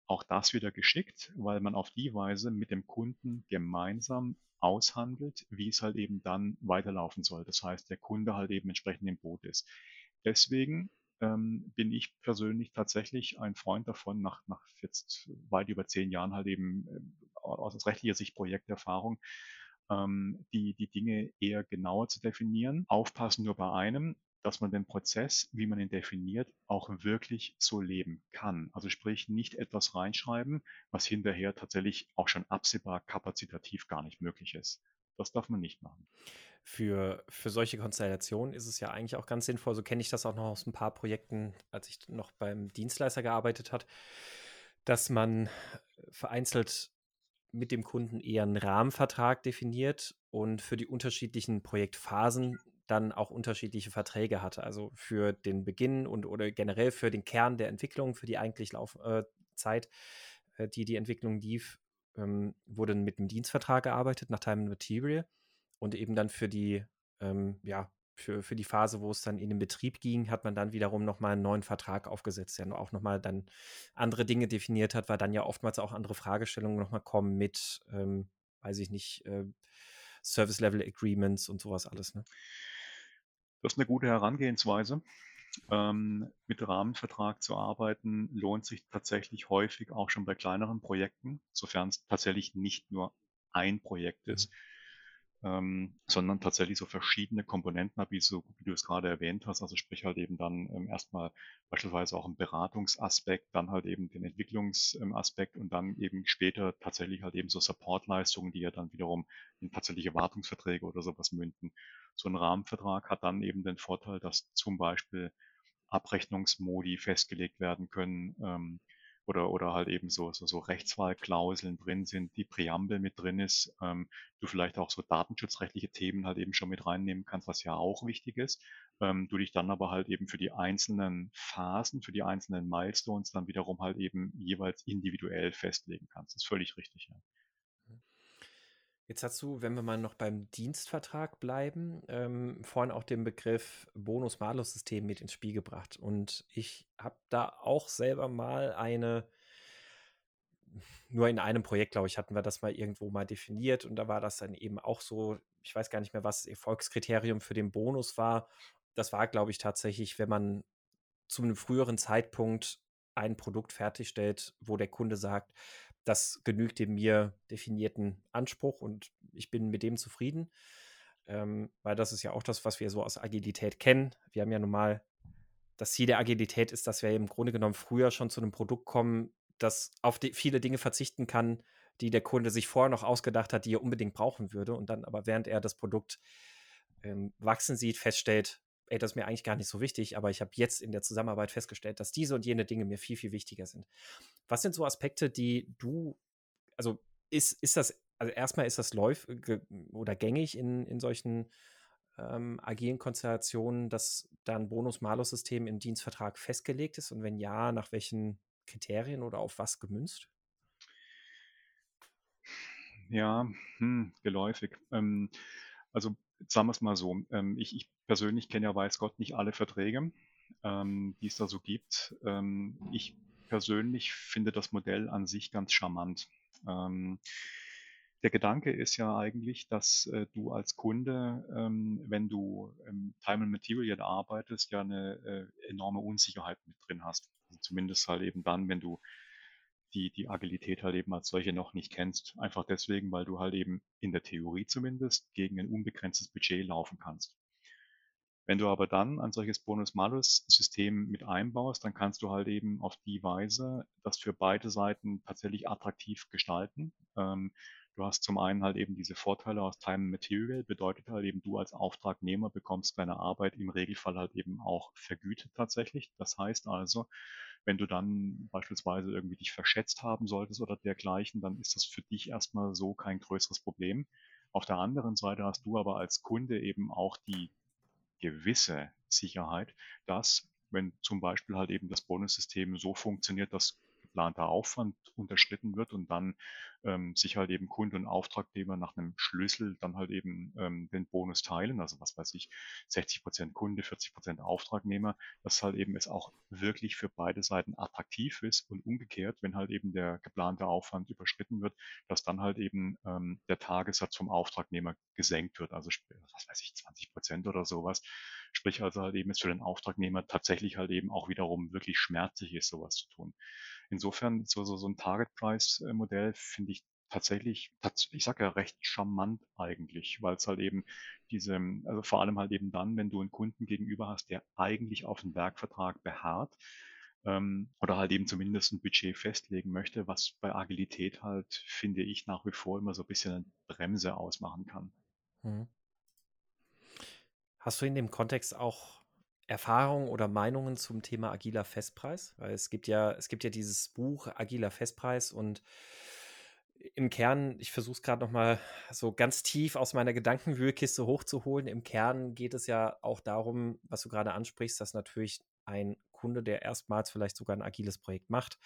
auch das wieder geschickt, weil man auf die Weise mit dem Kunden gemeinsam aushandelt, wie es halt eben dann weiterlaufen soll. Das heißt, der Kunde halt eben entsprechend im Boot ist. Deswegen ähm, bin ich persönlich tatsächlich ein Freund davon, nach, nach jetzt weit über zehn Jahren halt eben äh, aus rechtlicher Sicht Projekterfahrung, ähm, die, die Dinge eher genauer zu definieren. Aufpassen nur bei einem, dass man den Prozess, wie man ihn definiert, auch wirklich so leben kann. Also sprich, nicht etwas reinschreiben, was hinterher tatsächlich auch schon absehbar kapazitativ gar nicht möglich ist. Das darf man nicht machen. Für, für solche Konstellationen ist es ja eigentlich auch ganz sinnvoll, so kenne ich das auch noch aus ein paar Projekten, als ich noch beim Dienstleister gearbeitet habe, dass man vereinzelt mit dem Kunden eher einen Rahmenvertrag definiert und für die unterschiedlichen Projektphasen dann auch unterschiedliche Verträge hatte. Also für den Beginn und oder generell für den Kern der Entwicklung, für die eigentlich Laufzeit, äh, äh, die die Entwicklung lief, ähm, wurde mit einem Dienstvertrag gearbeitet nach Time and Material und eben dann für die, ähm, ja, für, für die Phase, wo es dann in den Betrieb ging, hat man dann wiederum nochmal einen neuen Vertrag aufgesetzt, der auch nochmal dann andere Dinge definiert hat, weil dann ja oftmals auch andere Fragestellungen nochmal kommen mit, ähm, weiß ich nicht, äh, Service Level Agreements und sowas alles. Ne? Das ist eine gute Herangehensweise. Ähm, mit Rahmenvertrag zu arbeiten lohnt sich tatsächlich häufig auch schon bei kleineren Projekten, sofern es tatsächlich nicht nur ein Projekt ist. Mhm ähm, sondern tatsächlich so verschiedene Komponenten hat, wie, so, wie du es gerade erwähnt hast. Also sprich halt eben dann ähm, erstmal beispielsweise auch einen Beratungsaspekt, dann halt eben den Entwicklungsaspekt und dann eben später tatsächlich halt eben so Supportleistungen, die ja dann wiederum in tatsächliche Wartungsverträge oder sowas münden. So ein Rahmenvertrag hat dann eben den Vorteil, dass zum Beispiel Abrechnungsmodi festgelegt werden können, ähm, oder, oder halt eben so, so, so Rechtswahlklauseln drin sind, die Präambel mit drin ist, ähm, du vielleicht auch so datenschutzrechtliche Themen halt eben schon mit reinnehmen kannst, was ja auch wichtig ist, ähm, du dich dann aber halt eben für die einzelnen Phasen, für die einzelnen Milestones dann wiederum halt eben jeweils individuell festlegen kannst. Das ist völlig richtig. Ja. Jetzt hast du, wenn wir mal noch beim Dienstvertrag bleiben, ähm, vorhin auch den Begriff Bonus-Malus-System mit ins Spiel gebracht. Und ich habe da auch selber mal eine, nur in einem Projekt, glaube ich, hatten wir das mal irgendwo mal definiert. Und da war das dann eben auch so, ich weiß gar nicht mehr, was das Erfolgskriterium für den Bonus war. Das war, glaube ich, tatsächlich, wenn man zu einem früheren Zeitpunkt ein Produkt fertigstellt, wo der Kunde sagt, das genügt dem mir definierten Anspruch und ich bin mit dem zufrieden. Ähm, weil das ist ja auch das, was wir so aus Agilität kennen. Wir haben ja nun mal, das Ziel der Agilität ist, dass wir im Grunde genommen früher schon zu einem Produkt kommen, das auf viele Dinge verzichten kann, die der Kunde sich vorher noch ausgedacht hat, die er unbedingt brauchen würde. Und dann aber, während er das Produkt ähm, wachsen sieht, feststellt, ey, das ist mir eigentlich gar nicht so wichtig, aber ich habe jetzt in der Zusammenarbeit festgestellt, dass diese und jene Dinge mir viel, viel wichtiger sind. Was sind so Aspekte, die du, also ist, ist das, also erstmal ist das läuf oder gängig in, in solchen ähm, agilen Konstellationen, dass da ein Bonus-Malus-System im Dienstvertrag festgelegt ist? Und wenn ja, nach welchen Kriterien oder auf was gemünzt? Ja, hm, geläufig. Ähm, also sagen wir es mal so. Ähm, ich, ich, persönlich kenne ja weiß Gott nicht alle Verträge, ähm, die es da so gibt. Ähm, ich persönlich finde das Modell an sich ganz charmant. Ähm, der Gedanke ist ja eigentlich, dass äh, du als Kunde, ähm, wenn du im Time and Material arbeitest, ja eine äh, enorme Unsicherheit mit drin hast. Also zumindest halt eben dann, wenn du die, die Agilität halt eben als solche noch nicht kennst. Einfach deswegen, weil du halt eben in der Theorie zumindest gegen ein unbegrenztes Budget laufen kannst. Wenn du aber dann ein solches Bonus-Malus-System mit einbaust, dann kannst du halt eben auf die Weise das für beide Seiten tatsächlich attraktiv gestalten. Ähm, du hast zum einen halt eben diese Vorteile aus Time and Material, bedeutet halt eben du als Auftragnehmer bekommst deine Arbeit im Regelfall halt eben auch vergütet tatsächlich. Das heißt also, wenn du dann beispielsweise irgendwie dich verschätzt haben solltest oder dergleichen, dann ist das für dich erstmal so kein größeres Problem. Auf der anderen Seite hast du aber als Kunde eben auch die gewisse Sicherheit, dass wenn zum Beispiel halt eben das Bonussystem so funktioniert, dass geplanter Aufwand unterschritten wird und dann ähm, sich halt eben Kunde und Auftragnehmer nach einem Schlüssel dann halt eben ähm, den Bonus teilen, also was weiß ich, 60 Prozent Kunde, 40 Prozent Auftragnehmer, dass halt eben es auch wirklich für beide Seiten attraktiv ist und umgekehrt, wenn halt eben der geplante Aufwand überschritten wird, dass dann halt eben ähm, der Tagessatz vom Auftragnehmer gesenkt wird, also was weiß ich, 20 Prozent oder sowas. Sprich also halt eben es für den Auftragnehmer tatsächlich halt eben auch wiederum wirklich schmerzlich ist, sowas zu tun. Insofern so, so, so ein Target Price Modell finde ich tatsächlich, ich sage ja recht charmant eigentlich, weil es halt eben diese, also vor allem halt eben dann, wenn du einen Kunden gegenüber hast, der eigentlich auf einen Werkvertrag beharrt, ähm, oder halt eben zumindest ein Budget festlegen möchte, was bei Agilität halt, finde ich, nach wie vor immer so ein bisschen eine Bremse ausmachen kann. Mhm. Hast du in dem Kontext auch Erfahrungen oder Meinungen zum Thema agiler Festpreis? Weil es gibt ja, es gibt ja dieses Buch Agiler Festpreis und im Kern, ich versuche es gerade nochmal so ganz tief aus meiner Gedankenwühlkiste hochzuholen. Im Kern geht es ja auch darum, was du gerade ansprichst, dass natürlich ein Kunde, der erstmals vielleicht sogar ein agiles Projekt macht,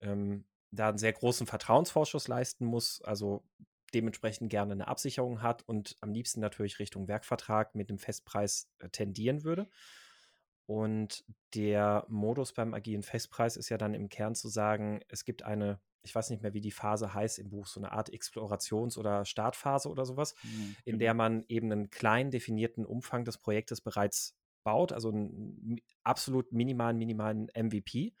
ähm, da einen sehr großen Vertrauensvorschuss leisten muss, also dementsprechend gerne eine Absicherung hat und am liebsten natürlich Richtung Werkvertrag mit dem Festpreis äh, tendieren würde. Und der Modus beim agilen Festpreis ist ja dann im Kern zu sagen, es gibt eine, ich weiß nicht mehr, wie die Phase heißt im Buch, so eine Art Explorations- oder Startphase oder sowas, mhm. in der genau. man eben einen klein definierten Umfang des Projektes bereits baut, also einen absolut minimalen, minimalen MVP,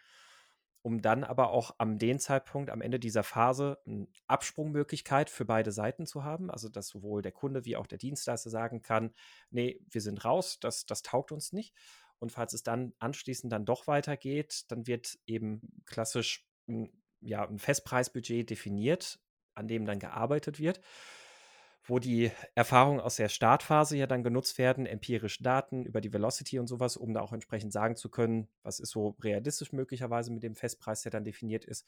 um dann aber auch am den Zeitpunkt, am Ende dieser Phase, eine Absprungmöglichkeit für beide Seiten zu haben, also dass sowohl der Kunde wie auch der Dienstleister sagen kann, nee, wir sind raus, das, das taugt uns nicht und falls es dann anschließend dann doch weitergeht, dann wird eben klassisch ein, ja, ein Festpreisbudget definiert, an dem dann gearbeitet wird, wo die Erfahrungen aus der Startphase ja dann genutzt werden, empirische Daten über die Velocity und sowas, um da auch entsprechend sagen zu können, was ist so realistisch möglicherweise mit dem Festpreis, der dann definiert ist.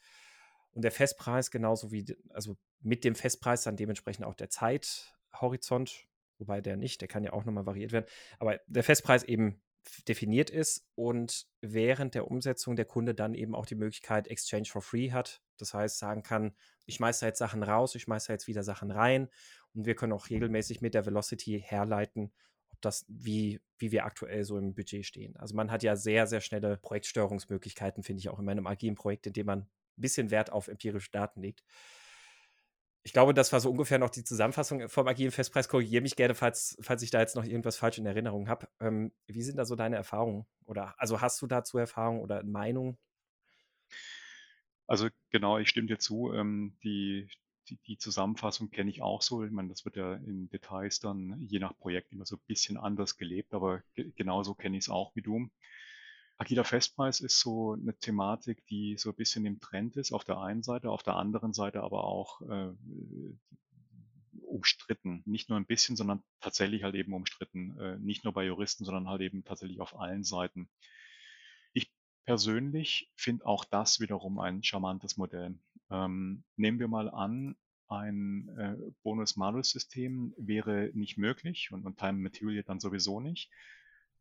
Und der Festpreis genauso wie, also mit dem Festpreis dann dementsprechend auch der Zeithorizont, wobei der nicht, der kann ja auch nochmal variiert werden, aber der Festpreis eben definiert ist und während der Umsetzung der Kunde dann eben auch die Möglichkeit Exchange for Free hat. Das heißt, sagen kann, ich schmeiße jetzt Sachen raus, ich schmeiße jetzt wieder Sachen rein und wir können auch regelmäßig mit der Velocity herleiten, ob das, wie, wie wir aktuell so im Budget stehen. Also man hat ja sehr, sehr schnelle Projektsteuerungsmöglichkeiten, finde ich auch in meinem agilen Projekt, in dem man ein bisschen Wert auf empirische Daten legt ich glaube, das war so ungefähr noch die Zusammenfassung vom agilen Festpreis. Korrigiere mich gerne, falls, falls ich da jetzt noch irgendwas falsch in Erinnerung habe. Ähm, wie sind da so deine Erfahrungen? Oder also hast du dazu Erfahrungen oder Meinung? Also genau, ich stimme dir zu. Ähm, die, die, die, Zusammenfassung kenne ich auch so. Ich meine, das wird ja in Details dann je nach Projekt immer so ein bisschen anders gelebt, aber ge genauso kenne ich es auch wie du. Agiler Festpreis ist so eine Thematik, die so ein bisschen im Trend ist auf der einen Seite, auf der anderen Seite aber auch äh, umstritten. Nicht nur ein bisschen, sondern tatsächlich halt eben umstritten. Äh, nicht nur bei Juristen, sondern halt eben tatsächlich auf allen Seiten. Ich persönlich finde auch das wiederum ein charmantes Modell. Ähm, nehmen wir mal an, ein äh, Bonus-Malus-System wäre nicht möglich und, und Time Material dann sowieso nicht,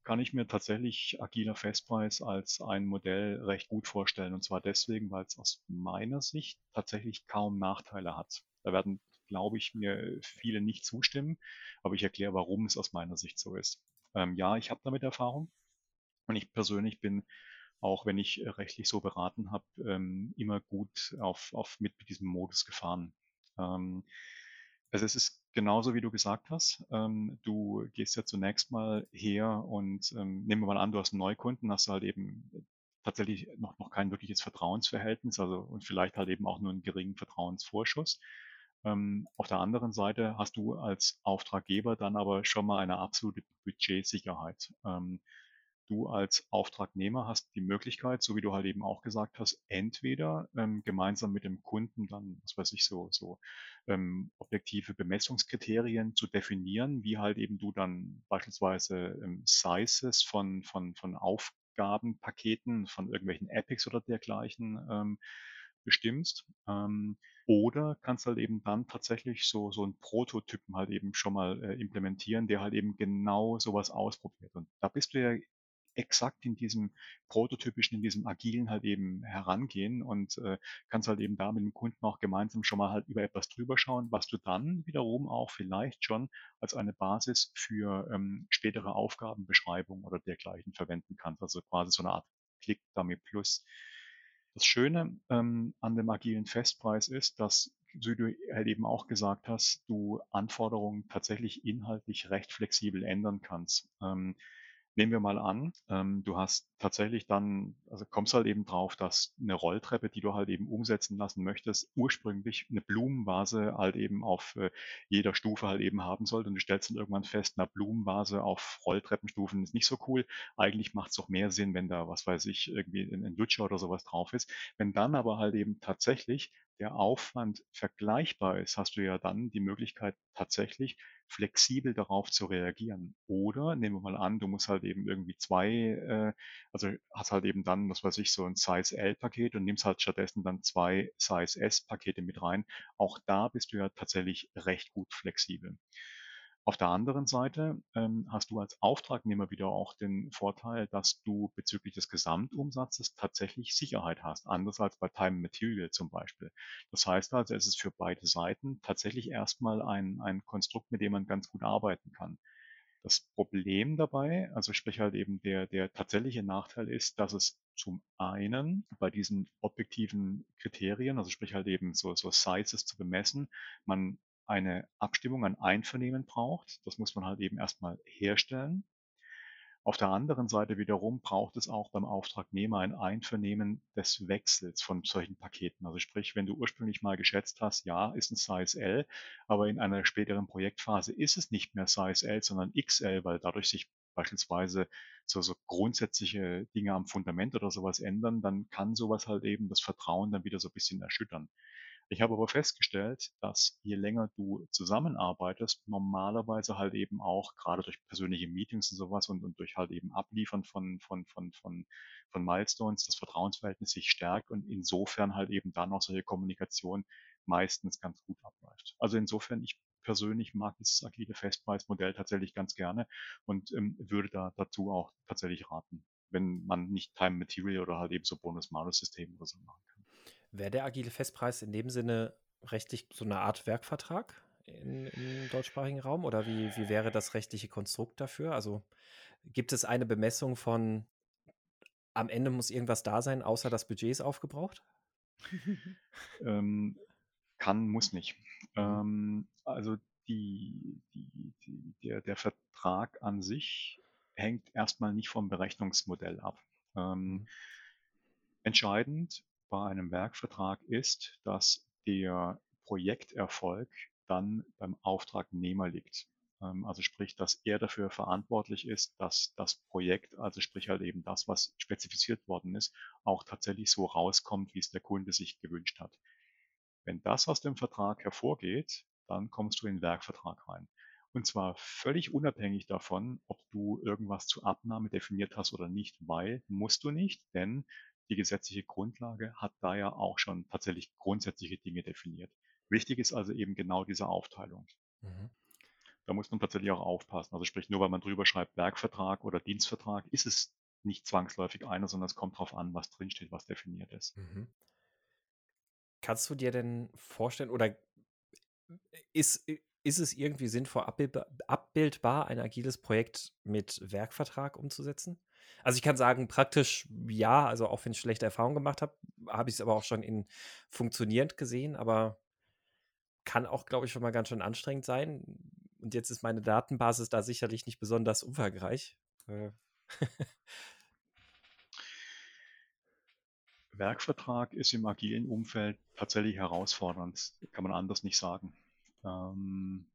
kann ich mir tatsächlich agiler Festpreis als ein Modell recht gut vorstellen. Und zwar deswegen, weil es aus meiner Sicht tatsächlich kaum Nachteile hat. Da werden, glaube ich, mir viele nicht zustimmen, aber ich erkläre, warum es aus meiner Sicht so ist. Ähm, ja, ich habe damit Erfahrung und ich persönlich bin auch wenn ich rechtlich so beraten habe, ähm, immer gut auf, auf mit diesem Modus gefahren. Ähm, also es ist genauso, wie du gesagt hast. Ähm, du gehst ja zunächst mal her und ähm, nehmen wir mal an, du hast einen Neukunden, hast halt eben tatsächlich noch, noch kein wirkliches Vertrauensverhältnis, also und vielleicht halt eben auch nur einen geringen Vertrauensvorschuss. Ähm, auf der anderen Seite hast du als Auftraggeber dann aber schon mal eine absolute Budgetsicherheit. Ähm, du als Auftragnehmer hast die Möglichkeit, so wie du halt eben auch gesagt hast, entweder ähm, gemeinsam mit dem Kunden dann, was weiß ich, so, so ähm, objektive Bemessungskriterien zu definieren, wie halt eben du dann beispielsweise ähm, Sizes von, von, von Aufgabenpaketen, von irgendwelchen Epics oder dergleichen ähm, bestimmst. Ähm, oder kannst halt eben dann tatsächlich so, so einen Prototypen halt eben schon mal äh, implementieren, der halt eben genau sowas ausprobiert. Und da bist du ja exakt in diesem prototypischen, in diesem agilen halt eben herangehen und äh, kannst halt eben da mit dem Kunden auch gemeinsam schon mal halt über etwas drüber schauen, was du dann wiederum auch vielleicht schon als eine Basis für ähm, spätere Aufgabenbeschreibung oder dergleichen verwenden kannst. Also quasi so eine Art Click-Dummy Plus. Das Schöne ähm, an dem agilen Festpreis ist, dass wie du halt eben auch gesagt hast, du Anforderungen tatsächlich inhaltlich recht flexibel ändern kannst. Ähm, Nehmen wir mal an, ähm, du hast tatsächlich dann, also kommst halt eben drauf, dass eine Rolltreppe, die du halt eben umsetzen lassen möchtest, ursprünglich eine Blumenvase halt eben auf äh, jeder Stufe halt eben haben sollte und du stellst dann irgendwann fest, eine Blumenvase auf Rolltreppenstufen ist nicht so cool. Eigentlich macht es doch mehr Sinn, wenn da, was weiß ich, irgendwie ein, ein Lutscher oder sowas drauf ist. Wenn dann aber halt eben tatsächlich der Aufwand vergleichbar ist, hast du ja dann die Möglichkeit tatsächlich flexibel darauf zu reagieren. Oder nehmen wir mal an, du musst halt eben irgendwie zwei, äh, also hast halt eben dann, was weiß ich, so ein Size L-Paket und nimmst halt stattdessen dann zwei Size S-Pakete mit rein. Auch da bist du ja tatsächlich recht gut flexibel. Auf der anderen Seite ähm, hast du als Auftragnehmer wieder auch den Vorteil, dass du bezüglich des Gesamtumsatzes tatsächlich Sicherheit hast, anders als bei Time Material zum Beispiel. Das heißt also, es ist für beide Seiten tatsächlich erstmal ein, ein Konstrukt, mit dem man ganz gut arbeiten kann. Das Problem dabei, also sprich halt eben der, der tatsächliche Nachteil ist, dass es zum einen bei diesen objektiven Kriterien, also sprich halt eben so, so Sizes zu bemessen, man eine Abstimmung, ein Einvernehmen braucht. Das muss man halt eben erstmal herstellen. Auf der anderen Seite wiederum braucht es auch beim Auftragnehmer ein Einvernehmen des Wechsels von solchen Paketen. Also sprich, wenn du ursprünglich mal geschätzt hast, ja, ist ein Size L, aber in einer späteren Projektphase ist es nicht mehr Size L, sondern XL, weil dadurch sich beispielsweise so, so grundsätzliche Dinge am Fundament oder sowas ändern, dann kann sowas halt eben das Vertrauen dann wieder so ein bisschen erschüttern. Ich habe aber festgestellt, dass je länger du zusammenarbeitest, normalerweise halt eben auch gerade durch persönliche Meetings und sowas und, und durch halt eben Abliefern von, von, von, von, von Milestones das Vertrauensverhältnis sich stärkt und insofern halt eben dann auch solche Kommunikation meistens ganz gut abläuft. Also insofern, ich persönlich mag dieses agile Festpreismodell tatsächlich ganz gerne und ähm, würde da dazu auch tatsächlich raten, wenn man nicht Time Material oder halt eben so Bonus-Malus-System oder so machen kann. Wäre der agile Festpreis in dem Sinne rechtlich so eine Art Werkvertrag in, im deutschsprachigen Raum? Oder wie, wie wäre das rechtliche Konstrukt dafür? Also gibt es eine Bemessung von am Ende muss irgendwas da sein, außer das Budget ist aufgebraucht? (laughs) ähm, kann, muss nicht. Mhm. Ähm, also die, die, die, der, der Vertrag an sich hängt erstmal nicht vom Berechnungsmodell ab. Ähm, mhm. entscheidend bei einem Werkvertrag ist, dass der Projekterfolg dann beim Auftragnehmer liegt. Ähm, also sprich, dass er dafür verantwortlich ist, dass das Projekt, also sprich halt eben das, was spezifiziert worden ist, auch tatsächlich so rauskommt, wie es der Kunde sich gewünscht hat. Wenn das aus dem Vertrag hervorgeht, dann kommst du in den Werkvertrag rein. Und zwar völlig unabhängig davon, ob du irgendwas zur Abnahme definiert hast oder nicht, weil musst du nicht, denn die gesetzliche Grundlage hat da ja auch schon tatsächlich grundsätzliche Dinge definiert. Wichtig ist also eben genau diese Aufteilung. Mhm. Da muss man tatsächlich auch aufpassen. Also sprich, nur weil man drüber schreibt Werkvertrag oder Dienstvertrag, ist es nicht zwangsläufig einer, sondern es kommt darauf an, was drinsteht, was definiert ist. Mhm. Kannst du dir denn vorstellen oder ist, ist es irgendwie sinnvoll abbildbar, ein agiles Projekt mit Werkvertrag umzusetzen? Also ich kann sagen, praktisch ja, also auch wenn ich schlechte Erfahrungen gemacht habe, habe ich es aber auch schon in funktionierend gesehen, aber kann auch, glaube ich, schon mal ganz schön anstrengend sein. Und jetzt ist meine Datenbasis da sicherlich nicht besonders umfangreich. Äh. (laughs) Werkvertrag ist im agilen Umfeld tatsächlich herausfordernd, kann man anders nicht sagen. Ähm,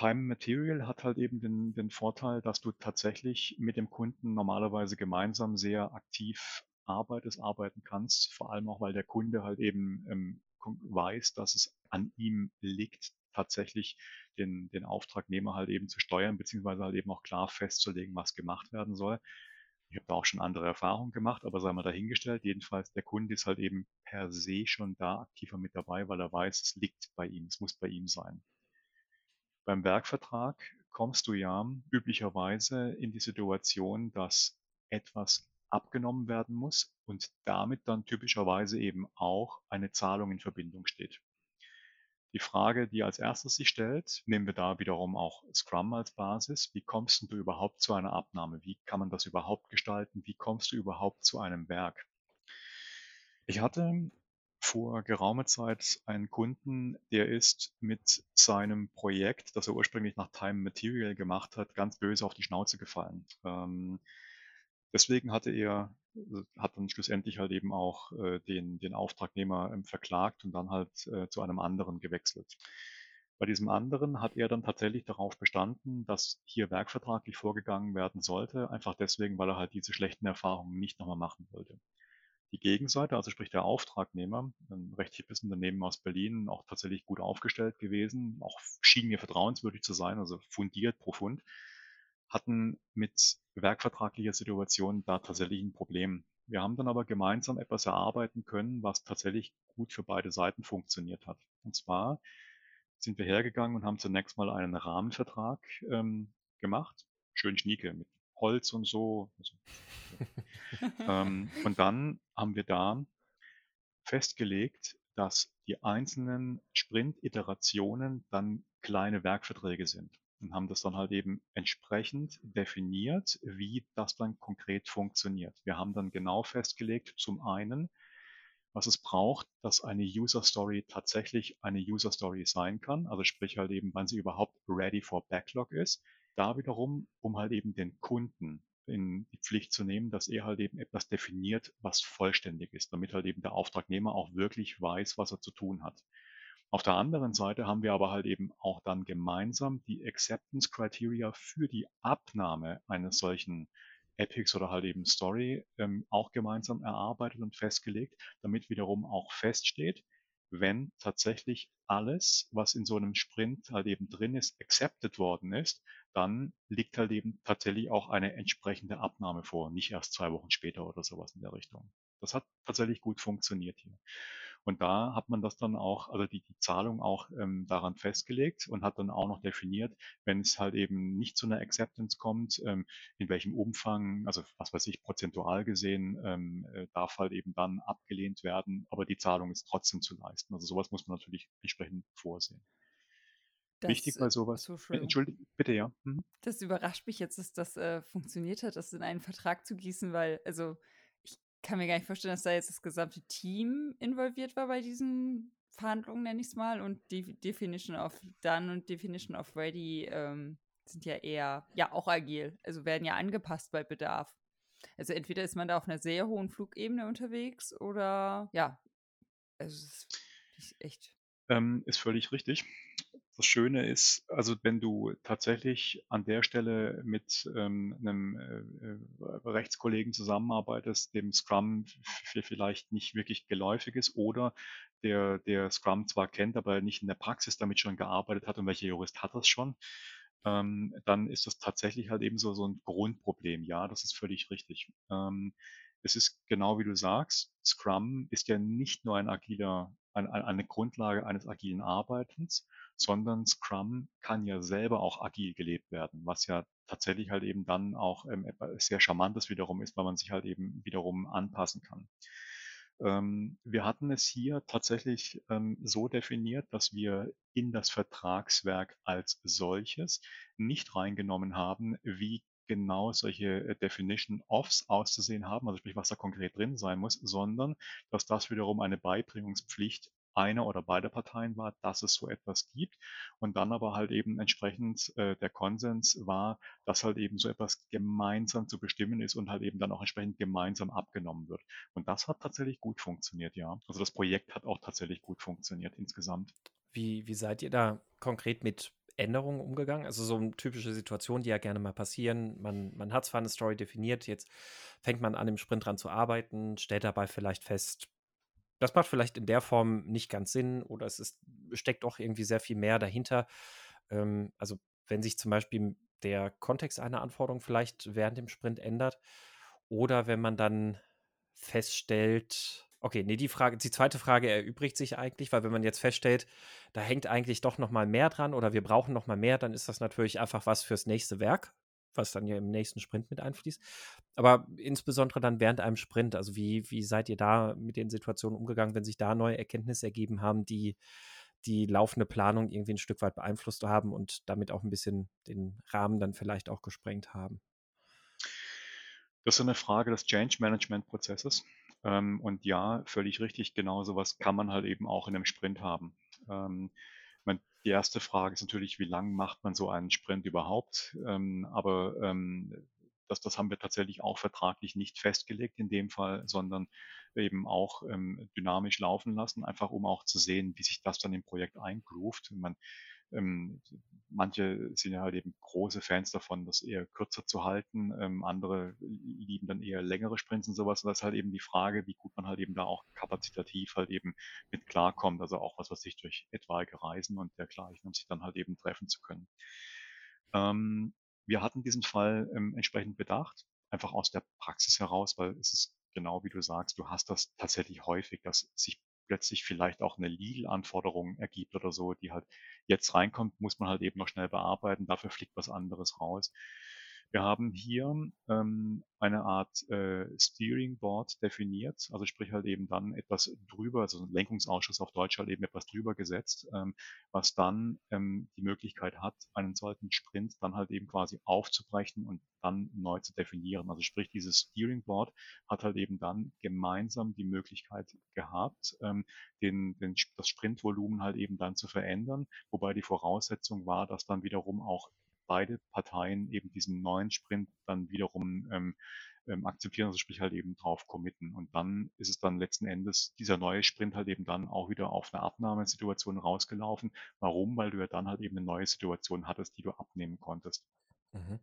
Time Material hat halt eben den, den Vorteil, dass du tatsächlich mit dem Kunden normalerweise gemeinsam sehr aktiv arbeitest, arbeiten kannst, vor allem auch, weil der Kunde halt eben ähm, weiß, dass es an ihm liegt, tatsächlich den, den Auftragnehmer halt eben zu steuern, beziehungsweise halt eben auch klar festzulegen, was gemacht werden soll. Ich habe da auch schon andere Erfahrungen gemacht, aber sei mal dahingestellt. Jedenfalls, der Kunde ist halt eben per se schon da aktiver mit dabei, weil er weiß, es liegt bei ihm, es muss bei ihm sein. Beim Werkvertrag kommst du ja üblicherweise in die Situation, dass etwas abgenommen werden muss und damit dann typischerweise eben auch eine Zahlung in Verbindung steht. Die Frage, die als erstes sich stellt, nehmen wir da wiederum auch Scrum als Basis. Wie kommst du überhaupt zu einer Abnahme? Wie kann man das überhaupt gestalten? Wie kommst du überhaupt zu einem Werk? Ich hatte vor geraumer Zeit einen Kunden, der ist mit seinem Projekt, das er ursprünglich nach Time Material gemacht hat, ganz böse auf die Schnauze gefallen. Ähm, deswegen hatte er hat dann schlussendlich halt eben auch äh, den, den Auftragnehmer ähm, verklagt und dann halt äh, zu einem anderen gewechselt. Bei diesem anderen hat er dann tatsächlich darauf bestanden, dass hier werkvertraglich vorgegangen werden sollte, einfach deswegen, weil er halt diese schlechten Erfahrungen nicht nochmal machen wollte. Die Gegenseite, also sprich der Auftragnehmer, ein recht hippes Unternehmen aus Berlin, auch tatsächlich gut aufgestellt gewesen, auch schien mir vertrauenswürdig zu sein, also fundiert, profund, hatten mit werkvertraglicher Situation da tatsächlich ein Problem. Wir haben dann aber gemeinsam etwas erarbeiten können, was tatsächlich gut für beide Seiten funktioniert hat. Und zwar sind wir hergegangen und haben zunächst mal einen Rahmenvertrag ähm, gemacht, schön schnieke mit Holz und so. Also, (laughs) ähm, und dann haben wir da festgelegt, dass die einzelnen Sprint-Iterationen dann kleine Werkverträge sind und haben das dann halt eben entsprechend definiert, wie das dann konkret funktioniert. Wir haben dann genau festgelegt, zum einen, was es braucht, dass eine User Story tatsächlich eine User Story sein kann, also sprich halt eben, wann sie überhaupt ready for Backlog ist. Da wiederum, um halt eben den Kunden in die Pflicht zu nehmen, dass er halt eben etwas definiert, was vollständig ist, damit halt eben der Auftragnehmer auch wirklich weiß, was er zu tun hat. Auf der anderen Seite haben wir aber halt eben auch dann gemeinsam die Acceptance Criteria für die Abnahme eines solchen Epics oder halt eben Story ähm, auch gemeinsam erarbeitet und festgelegt, damit wiederum auch feststeht, wenn tatsächlich alles, was in so einem Sprint halt eben drin ist, accepted worden ist, dann liegt halt eben tatsächlich auch eine entsprechende Abnahme vor, nicht erst zwei Wochen später oder sowas in der Richtung. Das hat tatsächlich gut funktioniert hier. Und da hat man das dann auch, also die, die Zahlung auch ähm, daran festgelegt und hat dann auch noch definiert, wenn es halt eben nicht zu einer Acceptance kommt, ähm, in welchem Umfang, also was weiß ich, prozentual gesehen, ähm, äh, darf halt eben dann abgelehnt werden, aber die Zahlung ist trotzdem zu leisten. Also sowas muss man natürlich entsprechend vorsehen. Das, Wichtig bei sowas. So Entschuldigung, bitte ja. Mhm. Das überrascht mich jetzt, dass das äh, funktioniert hat, das in einen Vertrag zu gießen, weil, also kann mir gar nicht vorstellen, dass da jetzt das gesamte Team involviert war bei diesen Verhandlungen, nenne ich es mal. Und die Definition of Done und Definition of Ready ähm, sind ja eher, ja, auch agil. Also werden ja angepasst bei Bedarf. Also entweder ist man da auf einer sehr hohen Flugebene unterwegs oder ja, also es ist echt. Ähm, ist völlig richtig das Schöne ist, also wenn du tatsächlich an der Stelle mit ähm, einem äh, äh Rechtskollegen zusammenarbeitest, dem Scrum vielleicht nicht wirklich geläufig ist oder der, der Scrum zwar kennt, aber nicht in der Praxis damit schon gearbeitet hat und welcher Jurist hat das schon, ähm, dann ist das tatsächlich halt eben so, ein Grundproblem. Ja, das ist völlig richtig. Ähm, es ist genau wie du sagst, Scrum ist ja nicht nur ein agiler, eine Grundlage eines agilen Arbeitens, sondern Scrum kann ja selber auch agil gelebt werden, was ja tatsächlich halt eben dann auch ähm, sehr charmantes wiederum ist, weil man sich halt eben wiederum anpassen kann. Ähm, wir hatten es hier tatsächlich ähm, so definiert, dass wir in das Vertragswerk als solches nicht reingenommen haben, wie genau solche äh, Definition Offs auszusehen haben, also sprich, was da konkret drin sein muss, sondern dass das wiederum eine Beibringungspflicht einer oder beider Parteien war, dass es so etwas gibt und dann aber halt eben entsprechend äh, der Konsens war, dass halt eben so etwas gemeinsam zu bestimmen ist und halt eben dann auch entsprechend gemeinsam abgenommen wird. Und das hat tatsächlich gut funktioniert, ja. Also das Projekt hat auch tatsächlich gut funktioniert insgesamt. Wie, wie seid ihr da konkret mit Änderungen umgegangen? Also so eine typische Situation, die ja gerne mal passieren. Man, man hat zwar eine Story definiert, jetzt fängt man an, im Sprint dran zu arbeiten, stellt dabei vielleicht fest, das macht vielleicht in der Form nicht ganz Sinn oder es ist, steckt doch irgendwie sehr viel mehr dahinter. Ähm, also wenn sich zum Beispiel der Kontext einer Anforderung vielleicht während dem Sprint ändert oder wenn man dann feststellt, okay, nee, die Frage, die zweite Frage erübrigt sich eigentlich, weil wenn man jetzt feststellt, da hängt eigentlich doch noch mal mehr dran oder wir brauchen noch mal mehr, dann ist das natürlich einfach was fürs nächste Werk, was dann ja im nächsten Sprint mit einfließt. Aber insbesondere dann während einem Sprint, also wie, wie seid ihr da mit den Situationen umgegangen, wenn sich da neue Erkenntnisse ergeben haben, die die laufende Planung irgendwie ein Stück weit beeinflusst haben und damit auch ein bisschen den Rahmen dann vielleicht auch gesprengt haben? Das ist eine Frage des Change Management Prozesses. Ähm, und ja, völlig richtig, genau sowas kann man halt eben auch in einem Sprint haben. Ähm, die erste Frage ist natürlich, wie lang macht man so einen Sprint überhaupt? Ähm, aber ähm, das, das haben wir tatsächlich auch vertraglich nicht festgelegt in dem Fall, sondern eben auch ähm, dynamisch laufen lassen, einfach um auch zu sehen, wie sich das dann im Projekt eingroovt. Man, ähm, manche sind ja halt eben große Fans davon, das eher kürzer zu halten. Ähm, andere lieben dann eher längere Sprints und sowas. Und das ist halt eben die Frage, wie gut man halt eben da auch kapazitativ halt eben mit klarkommt. Also auch was, was sich durch etwaige Reisen und dergleichen, um sich dann halt eben treffen zu können. Ähm, wir hatten diesen Fall ähm, entsprechend bedacht, einfach aus der Praxis heraus, weil es ist genau wie du sagst, du hast das tatsächlich häufig, dass sich plötzlich vielleicht auch eine Legal-Anforderung ergibt oder so, die halt jetzt reinkommt, muss man halt eben noch schnell bearbeiten, dafür fliegt was anderes raus. Wir haben hier ähm, eine Art äh, Steering Board definiert, also sprich halt eben dann etwas drüber, also ein Lenkungsausschuss auf Deutsch halt eben etwas drüber gesetzt, ähm, was dann ähm, die Möglichkeit hat, einen solchen Sprint dann halt eben quasi aufzubrechen und dann neu zu definieren. Also sprich, dieses Steering Board hat halt eben dann gemeinsam die Möglichkeit gehabt, ähm, den, den, das Sprintvolumen halt eben dann zu verändern, wobei die Voraussetzung war, dass dann wiederum auch beide Parteien eben diesen neuen Sprint dann wiederum ähm, ähm, akzeptieren, also sprich halt eben drauf committen. Und dann ist es dann letzten Endes dieser neue Sprint halt eben dann auch wieder auf eine Abnahmesituation rausgelaufen. Warum? Weil du ja dann halt eben eine neue Situation hattest, die du abnehmen konntest. Mhm.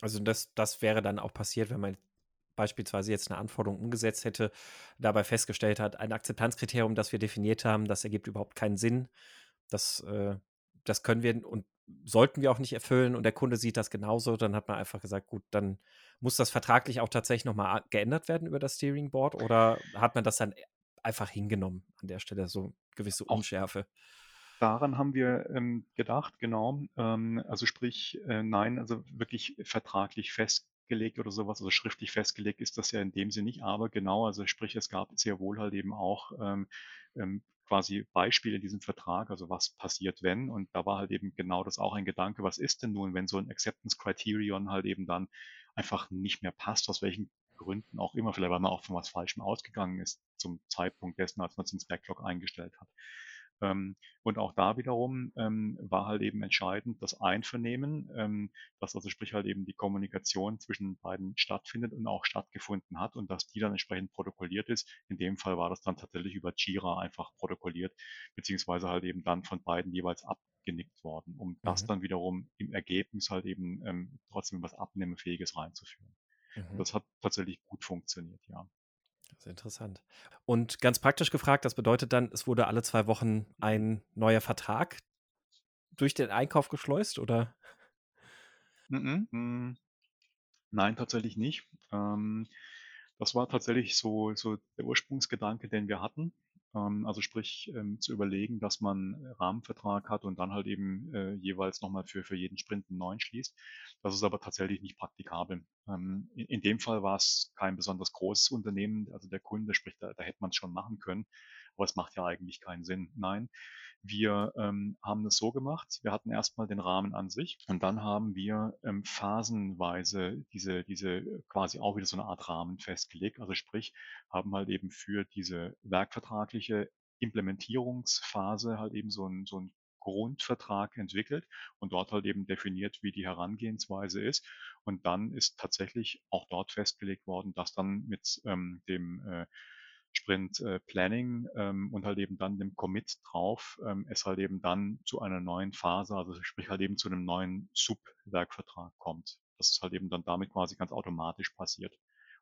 Also das, das wäre dann auch passiert, wenn man beispielsweise jetzt eine Anforderung umgesetzt hätte, dabei festgestellt hat, ein Akzeptanzkriterium, das wir definiert haben, das ergibt überhaupt keinen Sinn. Das, äh, das können wir und sollten wir auch nicht erfüllen und der Kunde sieht das genauso, dann hat man einfach gesagt, gut, dann muss das vertraglich auch tatsächlich nochmal geändert werden über das Steering Board oder hat man das dann einfach hingenommen an der Stelle, so gewisse Unschärfe? Daran haben wir ähm, gedacht, genau. Ähm, also sprich, äh, nein, also wirklich vertraglich festgelegt oder sowas, also schriftlich festgelegt ist das ja in dem Sinne nicht, aber genau, also sprich, es gab sehr wohl halt eben auch ähm, ähm quasi Beispiele in diesem Vertrag, also was passiert, wenn. Und da war halt eben genau das auch ein Gedanke, was ist denn nun, wenn so ein Acceptance Criterion halt eben dann einfach nicht mehr passt, aus welchen Gründen auch immer, vielleicht weil man auch von was Falschem ausgegangen ist zum Zeitpunkt dessen, als man es ins Backlog eingestellt hat. Ähm, und auch da wiederum ähm, war halt eben entscheidend das Einvernehmen, ähm, dass also sprich halt eben die Kommunikation zwischen beiden stattfindet und auch stattgefunden hat und dass die dann entsprechend protokolliert ist. In dem Fall war das dann tatsächlich über Jira einfach protokolliert, beziehungsweise halt eben dann von beiden jeweils abgenickt worden, um mhm. das dann wiederum im Ergebnis halt eben ähm, trotzdem was Abnehmefähiges reinzuführen. Mhm. Das hat tatsächlich gut funktioniert, ja. Das ist interessant. Und ganz praktisch gefragt, das bedeutet dann, es wurde alle zwei Wochen ein neuer Vertrag durch den Einkauf geschleust, oder? Mm -mm. Nein, tatsächlich nicht. Ähm, Das war tatsächlich so, so der Ursprungsgedanke, den wir hatten. Ähm, also sprich, ähm, zu überlegen, dass man Rahmenvertrag hat und dann halt eben äh, jeweils nochmal für, für jeden Sprint einen neuen schließt. Das ist aber tatsächlich nicht praktikabel. Ähm, in, in, dem Fall war es kein besonders großes Unternehmen, also der Kunde, sprich, da, da hätte man es schon machen können, aber es macht ja eigentlich keinen Sinn. Nein, wir ähm, haben es so gemacht, wir hatten erstmal den Rahmen an sich und dann haben wir ähm, phasenweise diese, diese quasi auch wieder so eine Art Rahmen festgelegt. Also sprich, haben halt eben für diese werkvertragliche Implementierungsphase halt eben so ein, so ein Grundvertrag entwickelt und dort halt eben definiert, wie die Herangehensweise ist. Und dann ist tatsächlich auch dort festgelegt worden, dass dann mit ähm, dem äh, Sprint äh, Planning ähm, und halt eben dann dem Commit drauf, ähm, es halt eben dann zu einer neuen Phase, also sprich halt eben zu einem neuen Sub-Werkvertrag kommt. Das ist halt eben dann damit quasi ganz automatisch passiert.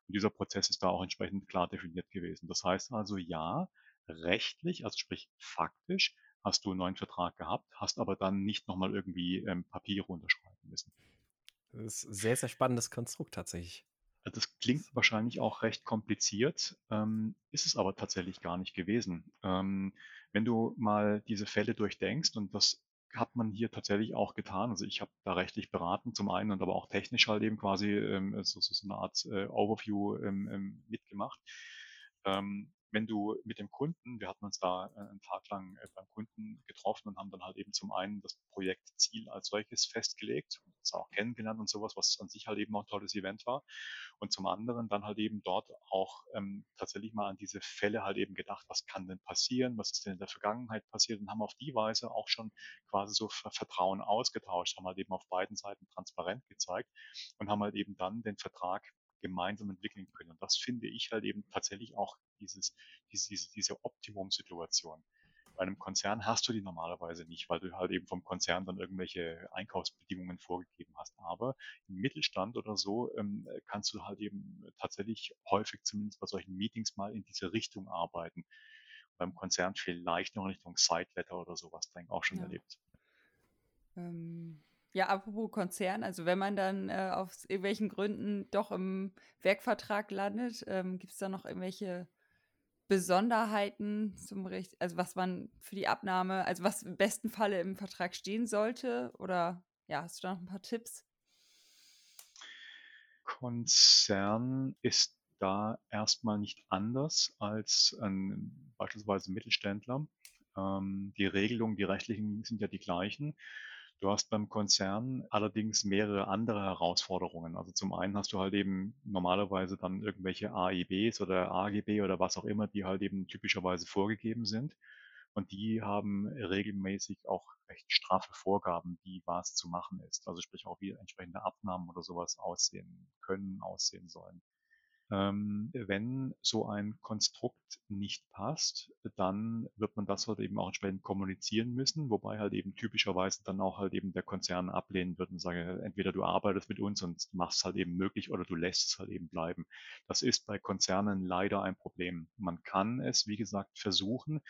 Und dieser Prozess ist da auch entsprechend klar definiert gewesen. Das heißt also, ja, rechtlich, also sprich faktisch, hast du einen neuen Vertrag gehabt, hast aber dann nicht nochmal irgendwie ähm, Papiere unterschreiben müssen. Das ist ein sehr, sehr spannendes Konstrukt tatsächlich. Das klingt wahrscheinlich auch recht kompliziert, ähm, ist es aber tatsächlich gar nicht gewesen. Ähm, wenn du mal diese Fälle durchdenkst, und das hat man hier tatsächlich auch getan, also ich habe da rechtlich beraten zum einen und aber auch technisch halt eben quasi ähm, so, so, eine Art äh, Overview ähm, ähm, mitgemacht. Ähm, wenn du mit dem Kunden, wir hatten uns da äh, einen Tag lang äh, beim Kunden getroffen und haben dann halt eben zum einen das Projektziel als solches festgelegt, uns auch kennengelernt und sowas, was an sich halt eben auch ein tolles Event war. Und zum anderen dann halt eben dort auch ähm, tatsächlich mal an diese Fälle halt eben gedacht, was kann denn passieren, was ist denn in der Vergangenheit passiert und haben auf die Weise auch schon quasi so Vertrauen ausgetauscht, haben halt eben auf beiden Seiten transparent gezeigt und haben halt eben dann den Vertrag gemeinsam entwickeln können. Und das finde ich halt eben tatsächlich auch dieses, diese, diese Optimum-Situation. Bei einem Konzern hast du die normalerweise nicht, weil du halt eben vom Konzern dann irgendwelche Einkaufsbedingungen vorgegeben hast. Aber im Mittelstand oder so ähm, kannst du halt eben tatsächlich häufig zumindest bei solchen Meetings mal in diese Richtung arbeiten. beim Konzern vielleicht noch in Richtung Sideletter oder sowas, denke ich auch schon ja. erlebt. Ähm, ja, apropos Konzern, also wenn man dann äh, aus irgendwelchen Gründen doch im Werkvertrag landet, ähm, gibt es da noch irgendwelche Besonderheiten zum Recht, also was man für die Abnahme, also was im besten Falle im Vertrag stehen sollte? Oder ja, hast du da noch ein paar Tipps? Konzern ist da erstmal nicht anders als ein beispielsweise Mittelständler. Ähm, die Regelungen, die rechtlichen sind ja die gleichen. Du hast beim Konzern allerdings mehrere andere Herausforderungen. Also zum einen hast du halt eben normalerweise dann irgendwelche AIBs oder AGB oder was auch immer, die halt eben typischerweise vorgegeben sind. Und die haben regelmäßig auch recht straffe Vorgaben, wie was zu machen ist. Also sprich auch wie entsprechende Abnahmen oder sowas aussehen können, aussehen sollen. Ähm, wenn so ein Konstrukt nicht passt, dann wird man das halt eben auch entsprechend kommunizieren müssen, wobei halt eben typischerweise dann auch halt eben der Konzern ablehnen wird und sagen, entweder du arbeitest mit uns und machst halt eben möglich oder du lässt es halt eben bleiben. Das ist bei Konzernen leider ein Problem. Man kann es, wie gesagt, versuchen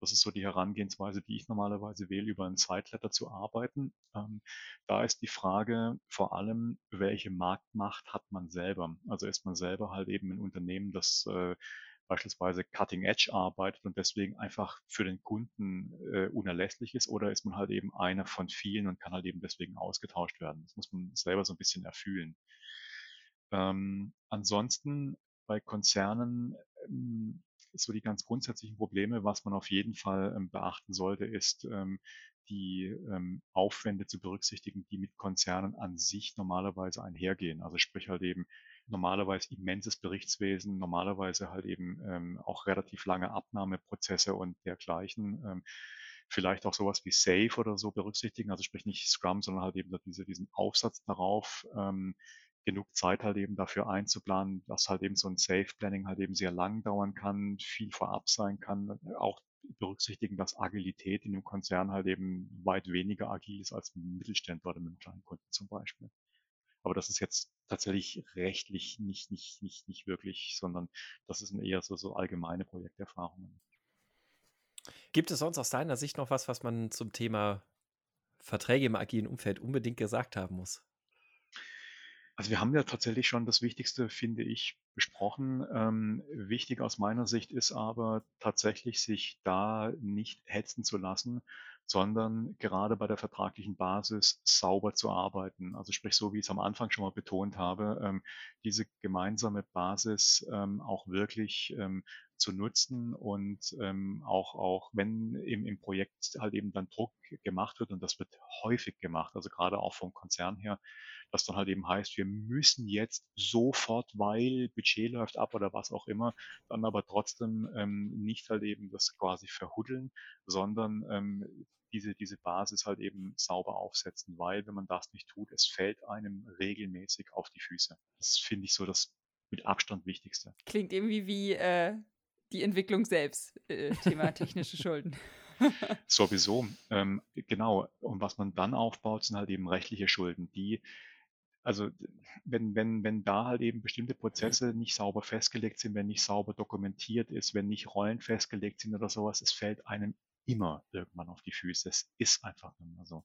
das ist so die Herangehensweise, die ich normalerweise wähle, über ein Zeitletter zu arbeiten. Ähm, da ist die Frage vor allem, welche Marktmacht hat man selber? Also ist man selber halt eben ein Unternehmen, das äh, beispielsweise Cutting Edge arbeitet und deswegen einfach für den Kunden äh, unerlässlich ist oder ist man halt eben einer von vielen und kann halt eben deswegen ausgetauscht werden. Das muss man selber so ein bisschen erfühlen. Ähm, ansonsten bei Konzernen ähm, so die ganz grundsätzlichen Probleme. Was man auf jeden Fall ähm, beachten sollte, ist ähm, die ähm, Aufwände zu berücksichtigen, die mit Konzernen an sich normalerweise einhergehen. Also sprich halt eben normalerweise immenses Berichtswesen, normalerweise halt eben ähm, auch relativ lange Abnahmeprozesse und dergleichen. Ähm, vielleicht auch sowas wie Safe oder so berücksichtigen, also sprich nicht Scrum, sondern halt eben diese, diesen Aufsatz darauf, ähm, genug Zeit halt eben dafür einzuplanen, dass halt eben so ein Safe Planning halt eben sehr lang dauern kann, viel vorab sein kann, auch berücksichtigen, dass Agilität in einem Konzern halt eben weit weniger agil ist als Mittelständler oder mit einem kleinen Kunden zum Beispiel. Aber das ist jetzt tatsächlich rechtlich nicht, nicht, nicht, nicht wirklich, sondern das sind eher so, so allgemeine Projekterfahrungen. Gibt es sonst aus deiner Sicht noch was, was man zum Thema Verträge im agilen Umfeld unbedingt gesagt haben muss? Also wir haben ja tatsächlich schon das Wichtigste, finde ich, besprochen. Ähm, wichtig aus meiner Sicht ist aber tatsächlich, sich da nicht hetzen zu lassen, sondern gerade bei der vertraglichen Basis sauber zu arbeiten. Also sprich, so wie ich es am Anfang schon mal betont habe, ähm, diese gemeinsame Basis ähm, auch wirklich ähm, zu nutzen und ähm, auch, auch wenn im, im Projekt halt eben dann Druck gemacht wird und das wird häufig gemacht, also gerade auch vom Konzern her, was dann halt eben heißt, wir müssen jetzt sofort, weil Budget läuft ab oder was auch immer, dann aber trotzdem ähm, nicht halt eben das quasi verhuddeln, sondern ähm, diese, diese Basis halt eben sauber aufsetzen, weil wenn man das nicht tut, es fällt einem regelmäßig auf die Füße. Das finde ich so das mit Abstand Wichtigste. Klingt irgendwie wie äh, die Entwicklung selbst, äh, Thema technische Schulden. (laughs) Sowieso, ähm, genau. Und was man dann aufbaut, sind halt eben rechtliche Schulden, die also wenn, wenn, wenn da halt eben bestimmte Prozesse nicht sauber festgelegt sind, wenn nicht sauber dokumentiert ist, wenn nicht Rollen festgelegt sind oder sowas, es fällt einem immer irgendwann auf die Füße. Es ist einfach immer so.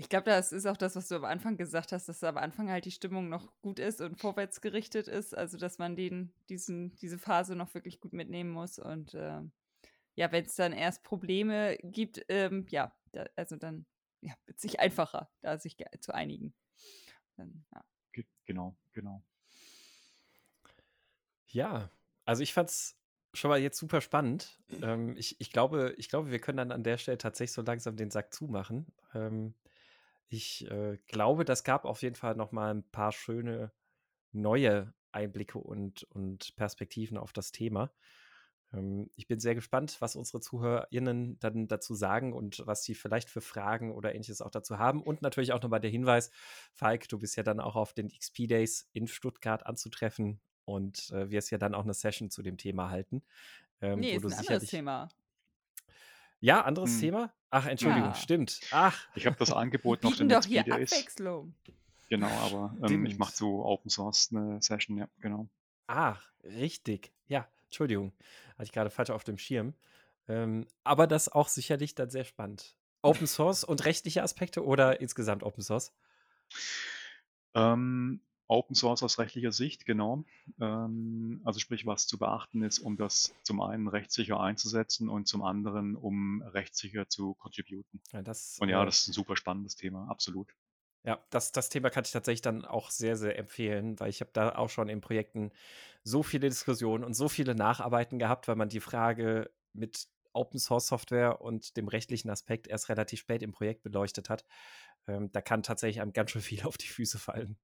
Ich glaube, das ist auch das, was du am Anfang gesagt hast, dass am Anfang halt die Stimmung noch gut ist und vorwärts gerichtet ist. Also, dass man den, diesen, diese Phase noch wirklich gut mitnehmen muss. Und äh, ja, wenn es dann erst Probleme gibt, ähm, ja, da, also dann ja, wird es sich einfacher, da sich zu einigen. Dann, ja. Genau, genau. Ja, also ich fand es schon mal jetzt super spannend. Ähm, ich, ich, glaube, ich glaube, wir können dann an der Stelle tatsächlich so langsam den Sack zumachen. Ähm, ich äh, glaube, das gab auf jeden Fall noch mal ein paar schöne neue Einblicke und, und Perspektiven auf das Thema. Ähm, ich bin sehr gespannt, was unsere ZuhörerInnen dann dazu sagen und was sie vielleicht für Fragen oder ähnliches auch dazu haben. Und natürlich auch nochmal der Hinweis, Falk, du bist ja dann auch auf den XP Days in Stuttgart anzutreffen und äh, wirst ja dann auch eine Session zu dem Thema halten. Ähm, nee, ist ein anderes Thema. Ja, anderes hm. Thema? Ach, Entschuldigung, ja. stimmt. Ach. Ich habe das Angebot auf den doch hier Days. Abwechslung. Genau, aber ähm, ich mache zu Open Source eine Session, ja, genau. Ach, richtig. Ja, Entschuldigung. Hatte ich gerade falsch auf dem Schirm. Ähm, aber das auch sicherlich dann sehr spannend. Open Source und rechtliche Aspekte oder insgesamt Open Source? Ähm, Open Source aus rechtlicher Sicht, genau. Ähm, also sprich, was zu beachten ist, um das zum einen rechtssicher einzusetzen und zum anderen, um rechtssicher zu contributen. Ja, das, und ja, äh, das ist ein super spannendes Thema, absolut. Ja, das, das Thema kann ich tatsächlich dann auch sehr, sehr empfehlen, weil ich habe da auch schon in Projekten so viele Diskussionen und so viele Nacharbeiten gehabt, weil man die Frage mit Open Source Software und dem rechtlichen Aspekt erst relativ spät im Projekt beleuchtet hat. Ähm, da kann tatsächlich einem ganz schön viel (laughs) auf die Füße fallen.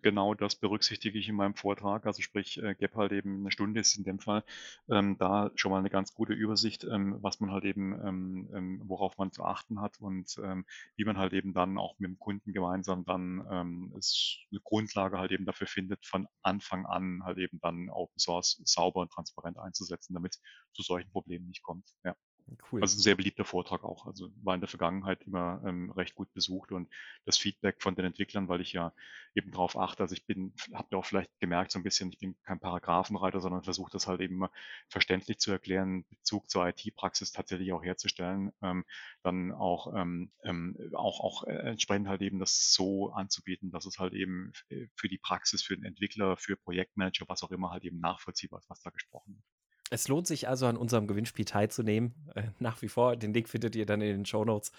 Genau das berücksichtige ich in meinem Vortrag. Also sprich, äh, halt eben eine Stunde ist in dem Fall ähm, da schon mal eine ganz gute Übersicht, ähm, was man halt eben, ähm, ähm worauf man zu achten hat und ähm, wie man halt eben dann auch mit dem Kunden gemeinsam dann ähm, eine Grundlage halt eben dafür findet, von Anfang an halt eben dann Open Source sauber und transparent einzusetzen, damit es zu solchen Problemen nicht kommt. Ja. Cool. Also ein sehr beliebter Vortrag auch. Also war in der Vergangenheit immer ähm, recht gut besucht und das Feedback von den Entwicklern, weil ich ja eben darauf achte, also ich bin, habt ihr auch vielleicht gemerkt so ein bisschen, ich bin kein Paragraphenreiter, sondern versuche das halt eben verständlich zu erklären, Bezug zur IT-Praxis tatsächlich auch herzustellen, ähm, dann auch, ähm, ähm, auch, auch äh, entsprechend halt eben das so anzubieten, dass es halt eben für die Praxis, für den Entwickler, für Projektmanager, was auch immer halt eben nachvollziehbar ist, was da gesprochen wird. Es lohnt sich also an unserem Gewinnspiel teilzunehmen. Äh, nach wie vor. Den Link findet ihr dann in den Show Notes.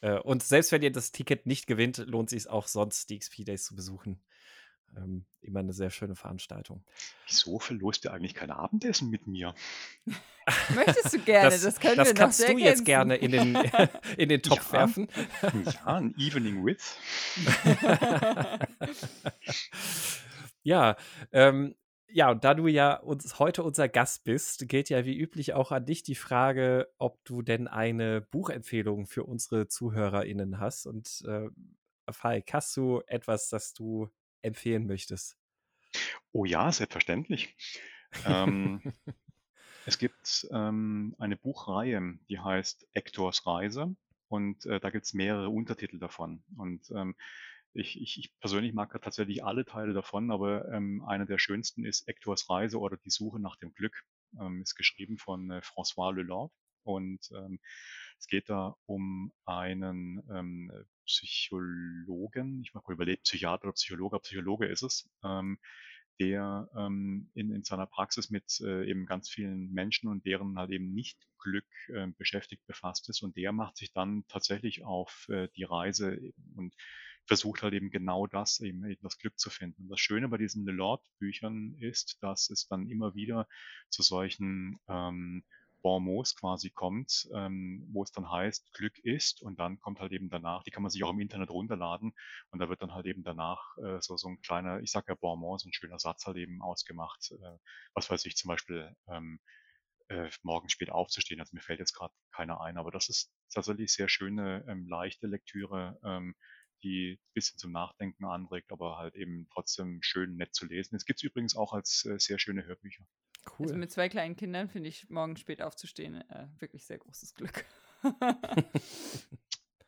Äh, und selbst wenn ihr das Ticket nicht gewinnt, lohnt sich auch sonst, die XP Days zu besuchen. Ähm, immer eine sehr schöne Veranstaltung. Wieso verlost ihr eigentlich kein Abendessen mit mir? (laughs) Möchtest du gerne? Das, das können das wir kannst du ergänzen. jetzt gerne in den, (laughs) (laughs) in den Topf ja, werfen. Ja, ein Evening with. ja, ähm, ja, und da du ja uns heute unser Gast bist, gilt ja wie üblich auch an dich die Frage, ob du denn eine Buchempfehlung für unsere ZuhörerInnen hast. Und äh, Falk, hast du etwas, das du empfehlen möchtest? Oh ja, selbstverständlich. ähm, es gibt ähm, eine Buchreihe, die heißt Ektors Reise und äh, da gibt es mehrere Untertitel davon. Und ähm, ich, ich, ich persönlich mag tatsächlich alle Teile davon, aber ähm, einer der schönsten ist Hectors Reise oder die Suche nach dem Glück. Ähm, ist geschrieben von äh, François Lelord und ähm, es geht da um einen ähm, Psychologen, ich mag mal überlegt, Psychiater oder Psychologe, Psychologe ist es, ähm, der ähm, in, in seiner Praxis mit äh, eben ganz vielen Menschen und deren halt eben nicht Glück äh, beschäftigt befasst ist und der macht sich dann tatsächlich auf äh, die Reise und versucht halt eben genau das, eben, eben das Glück zu finden. Und das Schöne bei diesen Lelord-Büchern ist, dass es dann immer wieder zu solchen ähm, Bonmots quasi kommt, ähm, wo es dann heißt, Glück ist und dann kommt halt eben danach, die kann man sich auch im Internet runterladen und da wird dann halt eben danach äh, so, so ein kleiner, ich sag ja Bonmot, so ein schöner Satz halt eben ausgemacht, äh, was weiß ich zum Beispiel, ähm, äh, morgen spät aufzustehen, also mir fällt jetzt gerade keiner ein, aber das ist tatsächlich sehr schöne, ähm, leichte Lektüre, ähm, die ein bisschen zum Nachdenken anregt, aber halt eben trotzdem schön nett zu lesen. Es gibt es übrigens auch als äh, sehr schöne Hörbücher. Cool. Also mit zwei kleinen Kindern finde ich morgen spät aufzustehen äh, wirklich sehr großes Glück. (laughs)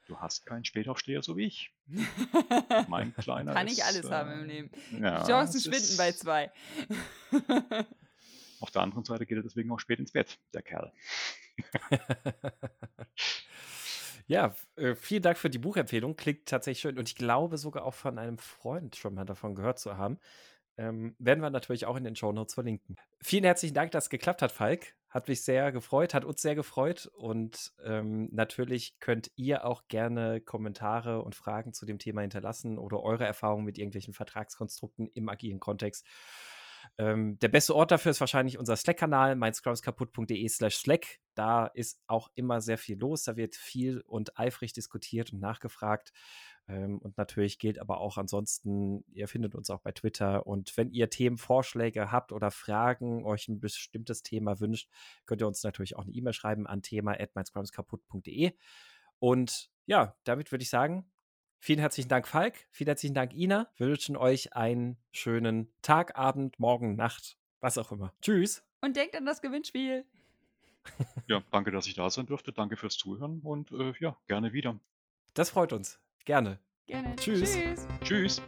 du hast keinen Spätaufsteher so wie ich. (laughs) mein kleiner Kann ich alles äh, haben im Leben. Ja, Die Chancen schwinden bei zwei. Auf der anderen Seite geht er deswegen auch spät ins Bett, der Kerl. (laughs) ja, äh, vielen Dank für die Buchempfehlung. Klingt tatsächlich schön. Und ich glaube sogar auch von einem Freund schon mal davon gehört zu haben. Ähm, werden wir natürlich auch in den Show Notes verlinken. Vielen herzlichen Dank, dass es geklappt hat, Falk. Hat mich sehr gefreut, hat uns sehr gefreut. Und ähm, natürlich könnt ihr auch gerne Kommentare und Fragen zu dem Thema hinterlassen oder eure Erfahrungen mit irgendwelchen Vertragskonstrukten im agilen Kontext. Ähm, der beste Ort dafür ist wahrscheinlich unser Slack-Kanal, meinscrumskaputt.de slash Slack. Da ist auch immer sehr viel los. Da wird viel und eifrig diskutiert und nachgefragt. Ähm, und natürlich gilt aber auch ansonsten, ihr findet uns auch bei Twitter. Und wenn ihr Themenvorschläge habt oder Fragen, euch ein bestimmtes Thema wünscht, könnt ihr uns natürlich auch eine E-Mail schreiben an thema.meinscrumskaputt.de. Und ja, damit würde ich sagen, vielen herzlichen Dank, Falk. Vielen herzlichen Dank, Ina. Wir wünschen euch einen schönen Tag, Abend, Morgen, Nacht, was auch immer. Tschüss. Und denkt an das Gewinnspiel. (laughs) (laughs) Ja, danke, dass ich da sein durfte. Danke fürs Zuhören und äh, ja, gerne wieder. Das freut uns. Gerne. Gerne. Tschüss. Tschüss. Tschüss.